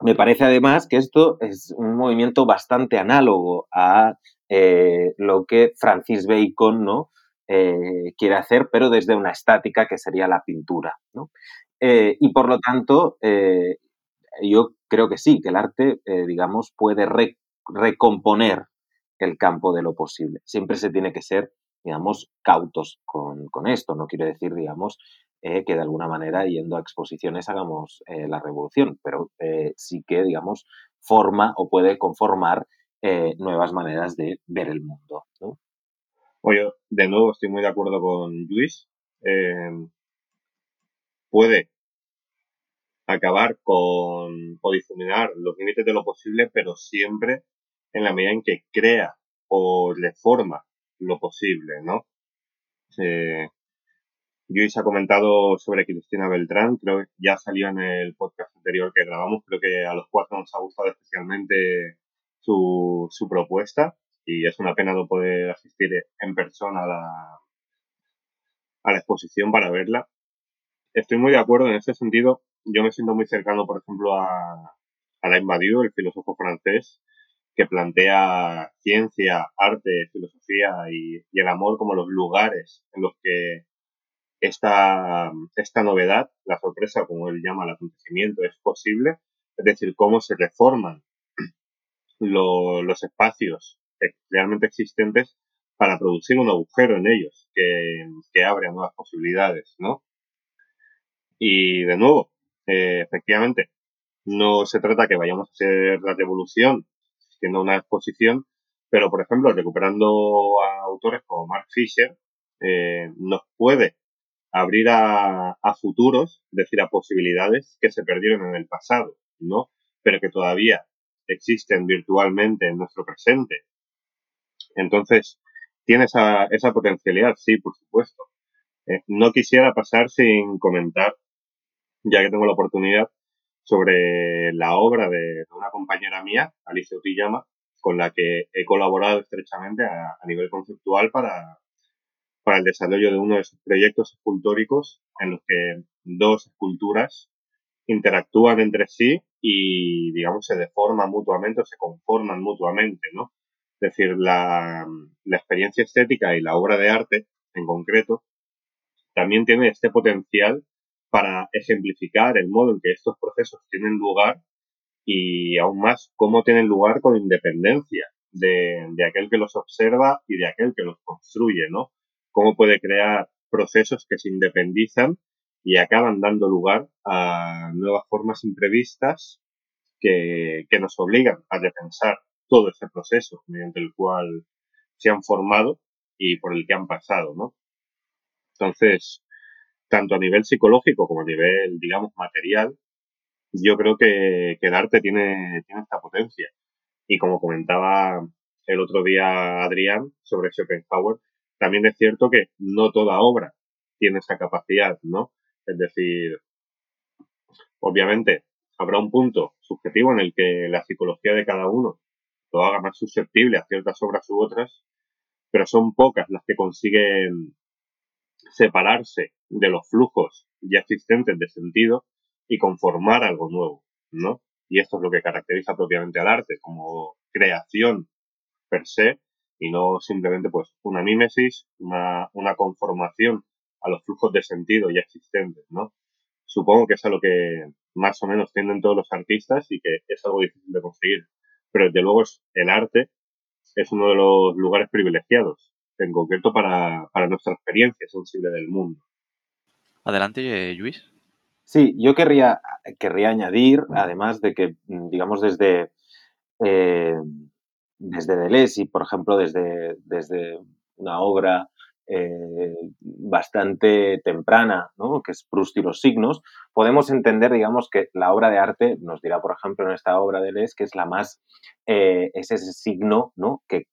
me parece además que esto es un movimiento bastante análogo a eh, lo que Francis Bacon, ¿no? Eh, quiere hacer, pero desde una estática que sería la pintura. ¿no? y por lo tanto, yo creo que sí, que el arte, eh, digamos, puede recomponer el campo de lo posible. Siempre se tiene que ser, digamos, cautos con, esto. No quiere decir, digamos, eh, que de alguna manera yendo a exposiciones hagamos eh, la revolución, pero sí que, digamos, forma o puede conformar nuevas maneras de ver el mundo. Oye, de nuevo estoy muy de acuerdo con Luis. puede acabar con o difuminar los límites de lo posible, pero siempre en la medida en que crea o le forma lo posible, ¿no? Eh, Luis ha comentado sobre Cristina Beltrán, creo que ya salió en el podcast anterior que grabamos, creo que a los cuatro nos ha gustado especialmente su, su propuesta y es una pena no poder asistir en persona a la, a la exposición para verla. Estoy muy de acuerdo en ese sentido yo me siento muy cercano, por ejemplo, a, Alain Badiou, el filósofo francés, que plantea ciencia, arte, filosofía y, el amor como los lugares en los que esta, esta novedad, la sorpresa, como él llama el acontecimiento, es posible, es decir, cómo se reforman [CLEARS THROAT] los espacios realmente existentes para producir un agujero en ellos que, que abre nuevas posibilidades, ¿no? Y de nuevo, eh, efectivamente, no se trata que vayamos a hacer la revolución siendo una exposición, pero por ejemplo, recuperando a autores como Mark Fisher, eh, nos puede abrir a, futuros, es decir, a posibilidades que se perdieron en el pasado, ¿no? Pero que todavía existen virtualmente en nuestro presente. Entonces, tiene esa, esa potencialidad, sí, por supuesto. Eh, no quisiera pasar sin comentar ya que tengo la oportunidad, sobre la obra de, una compañera mía, Alicia Utillama, con la que he colaborado estrechamente a, nivel conceptual para, para el desarrollo de uno de sus proyectos escultóricos en los que dos esculturas interactúan entre sí y, digamos, se deforman mutuamente o se conforman mutuamente, ¿no? Es decir, la, la experiencia estética y la obra de arte, en concreto, también tiene este potencial para ejemplificar el modo en que estos procesos tienen lugar y aún más cómo tienen lugar con independencia de, aquel que los observa y de aquel que los construye, ¿no? Cómo puede crear procesos que se independizan y acaban dando lugar a nuevas formas imprevistas que, que nos obligan a repensar todo ese proceso mediante el cual se han formado y por el que han pasado, ¿no? Entonces, tanto a nivel psicológico como a nivel, digamos, material, yo creo que, el arte tiene, tiene esta potencia. Y como comentaba el otro día Adrián sobre Schopenhauer, también es cierto que no toda obra tiene esa capacidad, ¿no? Es decir, obviamente habrá un punto subjetivo en el que la psicología de cada uno lo haga más susceptible a ciertas obras u otras, pero son pocas las que consiguen separarse de los flujos ya existentes de sentido y conformar algo nuevo, ¿no? Y esto es lo que caracteriza propiamente al arte, como creación per se, y no simplemente pues una mímesis, una, una conformación a los flujos de sentido ya existentes, ¿no? Supongo que es a lo que más o menos tienden todos los artistas y que es algo difícil de conseguir. Pero desde luego el arte es uno de los lugares privilegiados en concreto para, nuestra experiencia sensible del mundo. Adelante, Luis. Sí, yo querría, querría añadir, además de que, digamos, desde, eh, desde Deleuze y, por ejemplo, desde, desde una obra eh, bastante temprana, ¿no? que es Proust y los signos, podemos entender, digamos, que la obra de arte, nos dirá, por ejemplo, en esta obra de Les, que es la más, eh, es ese signo, ¿no? Que,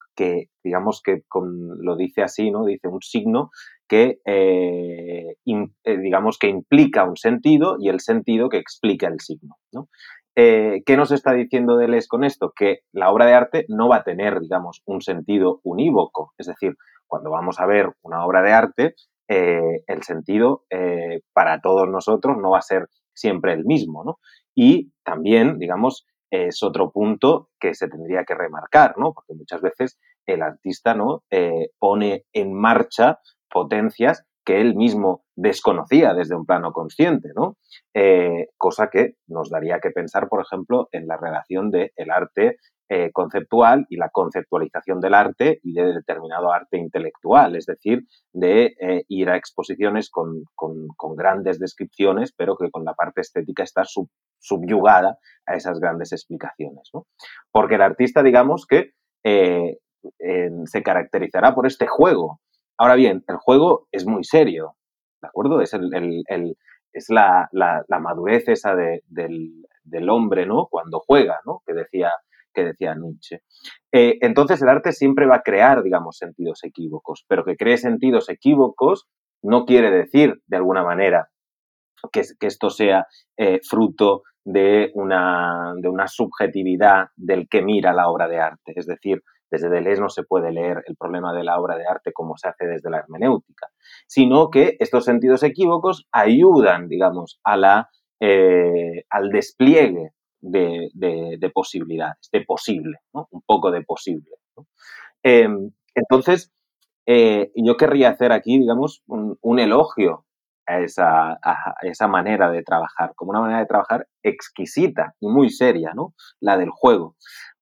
digamos que lo dice así, ¿no? Dice un signo que, eh, digamos, que implica un sentido y el sentido que explica el signo, ¿no? ¿Qué nos está diciendo Deleuze con esto? Que la obra de arte no va a tener, digamos, un sentido unívoco, es decir, cuando vamos a ver una obra de arte, eh, el sentido eh, para todos nosotros no va a ser siempre el mismo, ¿no? Y también, digamos, es otro punto que se tendría que remarcar, ¿no? Porque muchas veces el artista, ¿no? Eh, pone en marcha potencias que él mismo desconocía desde un plano consciente, ¿no? cosa que nos daría que pensar, por ejemplo, en la relación del el arte eh, conceptual y la conceptualización del arte y de determinado arte intelectual, es decir, de eh, ir a exposiciones con, grandes descripciones, pero que con la parte estética está subyugada a esas grandes explicaciones. Porque el artista, digamos que eh, se caracterizará por este juego. Ahora bien, el juego es muy serio, ¿de acuerdo? Es, la, madurez esa del, del, hombre, ¿no? Cuando juega, ¿no? Que decía que decía Nietzsche. Eh, entonces el arte siempre va a crear, digamos, sentidos equívocos, pero que cree sentidos equívocos no quiere decir, de alguna manera, que, esto sea eh, fruto de una, de una subjetividad del que mira la obra de arte. Es decir, desde Deleuze no se puede leer el problema de la obra de arte como se hace desde la hermenéutica, sino que estos sentidos equívocos ayudan, digamos, a eh, al despliegue de, posibilidades, de posible, un poco de posible. Em, entonces, eh, yo querría hacer aquí, digamos, un, elogio a esa, esa, manera de trabajar, como una manera de trabajar exquisita y muy seria, ¿no? La del juego.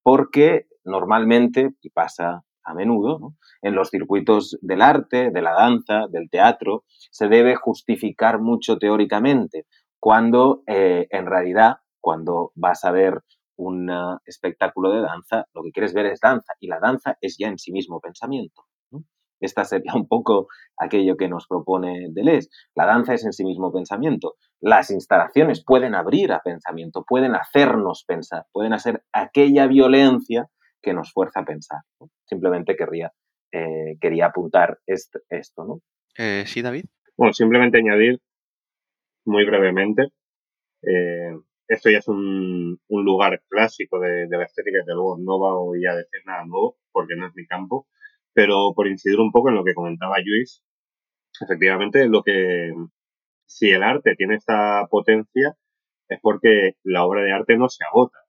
Porque normalmente, y pasa a menudo, en los circuitos del arte, de la danza, del teatro, se debe justificar mucho teóricamente, cuando eh, en realidad cuando vas a ver un espectáculo de danza, lo que quieres ver es danza y la danza es ya en sí mismo pensamiento. Esta sería un poco aquello que nos propone Deleuze. La danza es en sí mismo pensamiento. Las instalaciones pueden abrir a pensamiento, pueden hacernos pensar, pueden hacer aquella violencia que nos fuerza a pensar. Simplemente querría, eh, quería apuntar esto, ¿no? Eh, sí, David. Bueno, simplemente añadir muy brevemente eh, esto ya es un, lugar clásico de, la estética, de luego no voy a decir nada nuevo porque no es mi campo, pero por incidir un poco en lo que comentaba Luis, efectivamente lo que si el arte tiene esta potencia es porque la obra de arte no se agota,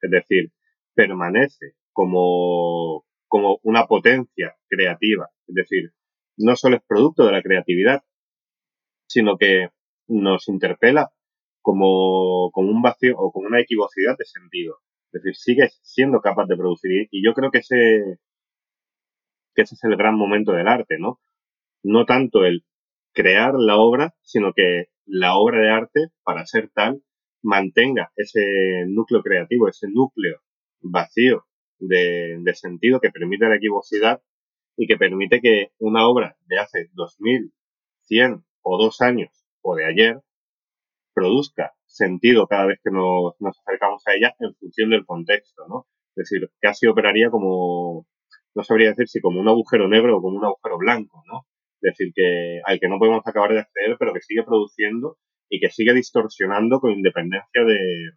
es decir, permanece como, como una potencia creativa, es decir, no solo es producto de la creatividad, sino que nos interpela como, como un vacío o como una equivocidad de sentido. Es decir, sigues siendo capaz de producir. Y yo creo que ese, que ese es el gran momento del arte, ¿no? No tanto el crear la obra, sino que la obra de arte, para ser tal, mantenga ese núcleo creativo, ese núcleo vacío de, sentido que permite la equivocidad y que permite que una obra de hace 2100 o dos años o de ayer produzca sentido cada vez que nos, acercamos a ella en función del contexto, ¿no? Es decir, casi operaría como, no sabría decir si como un agujero negro o como un agujero blanco, ¿no? Es decir, que al que no podemos acabar de acceder, pero que sigue produciendo y que sigue distorsionando con independencia de,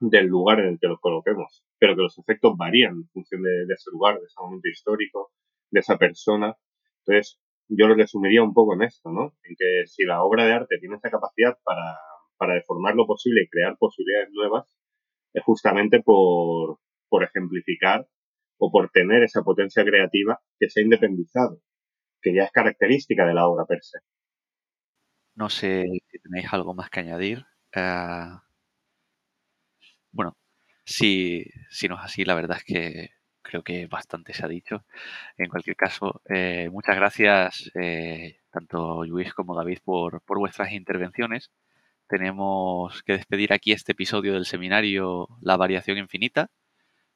del lugar en el que lo coloquemos, pero que los efectos varían en función de, de ese lugar, de ese momento histórico, de esa persona. Entonces, yo lo resumiría un poco en esto, ¿no? En que si la obra de arte tiene esa capacidad para para deformar lo posible y crear posibilidades nuevas es justamente por, ejemplificar o por tener esa potencia creativa que se ha independizado, que ya es característica de la obra per se. No sé si tenéis algo más que añadir. Eh, bueno, si, si, no es así, la verdad es que creo que bastante se ha dicho. En cualquier caso, eh, muchas gracias eh, tanto Luis como David por, por vuestras intervenciones tenemos que despedir aquí este episodio del seminario La variación infinita.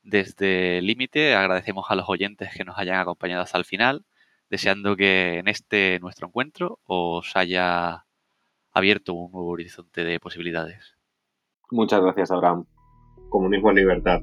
Desde Límite agradecemos a los oyentes que nos hayan acompañado hasta el final. deseando que en este nuestro encuentro os haya abierto un nuevo horizonte de posibilidades. Muchas gracias, Abraham. Comunismo en libertad.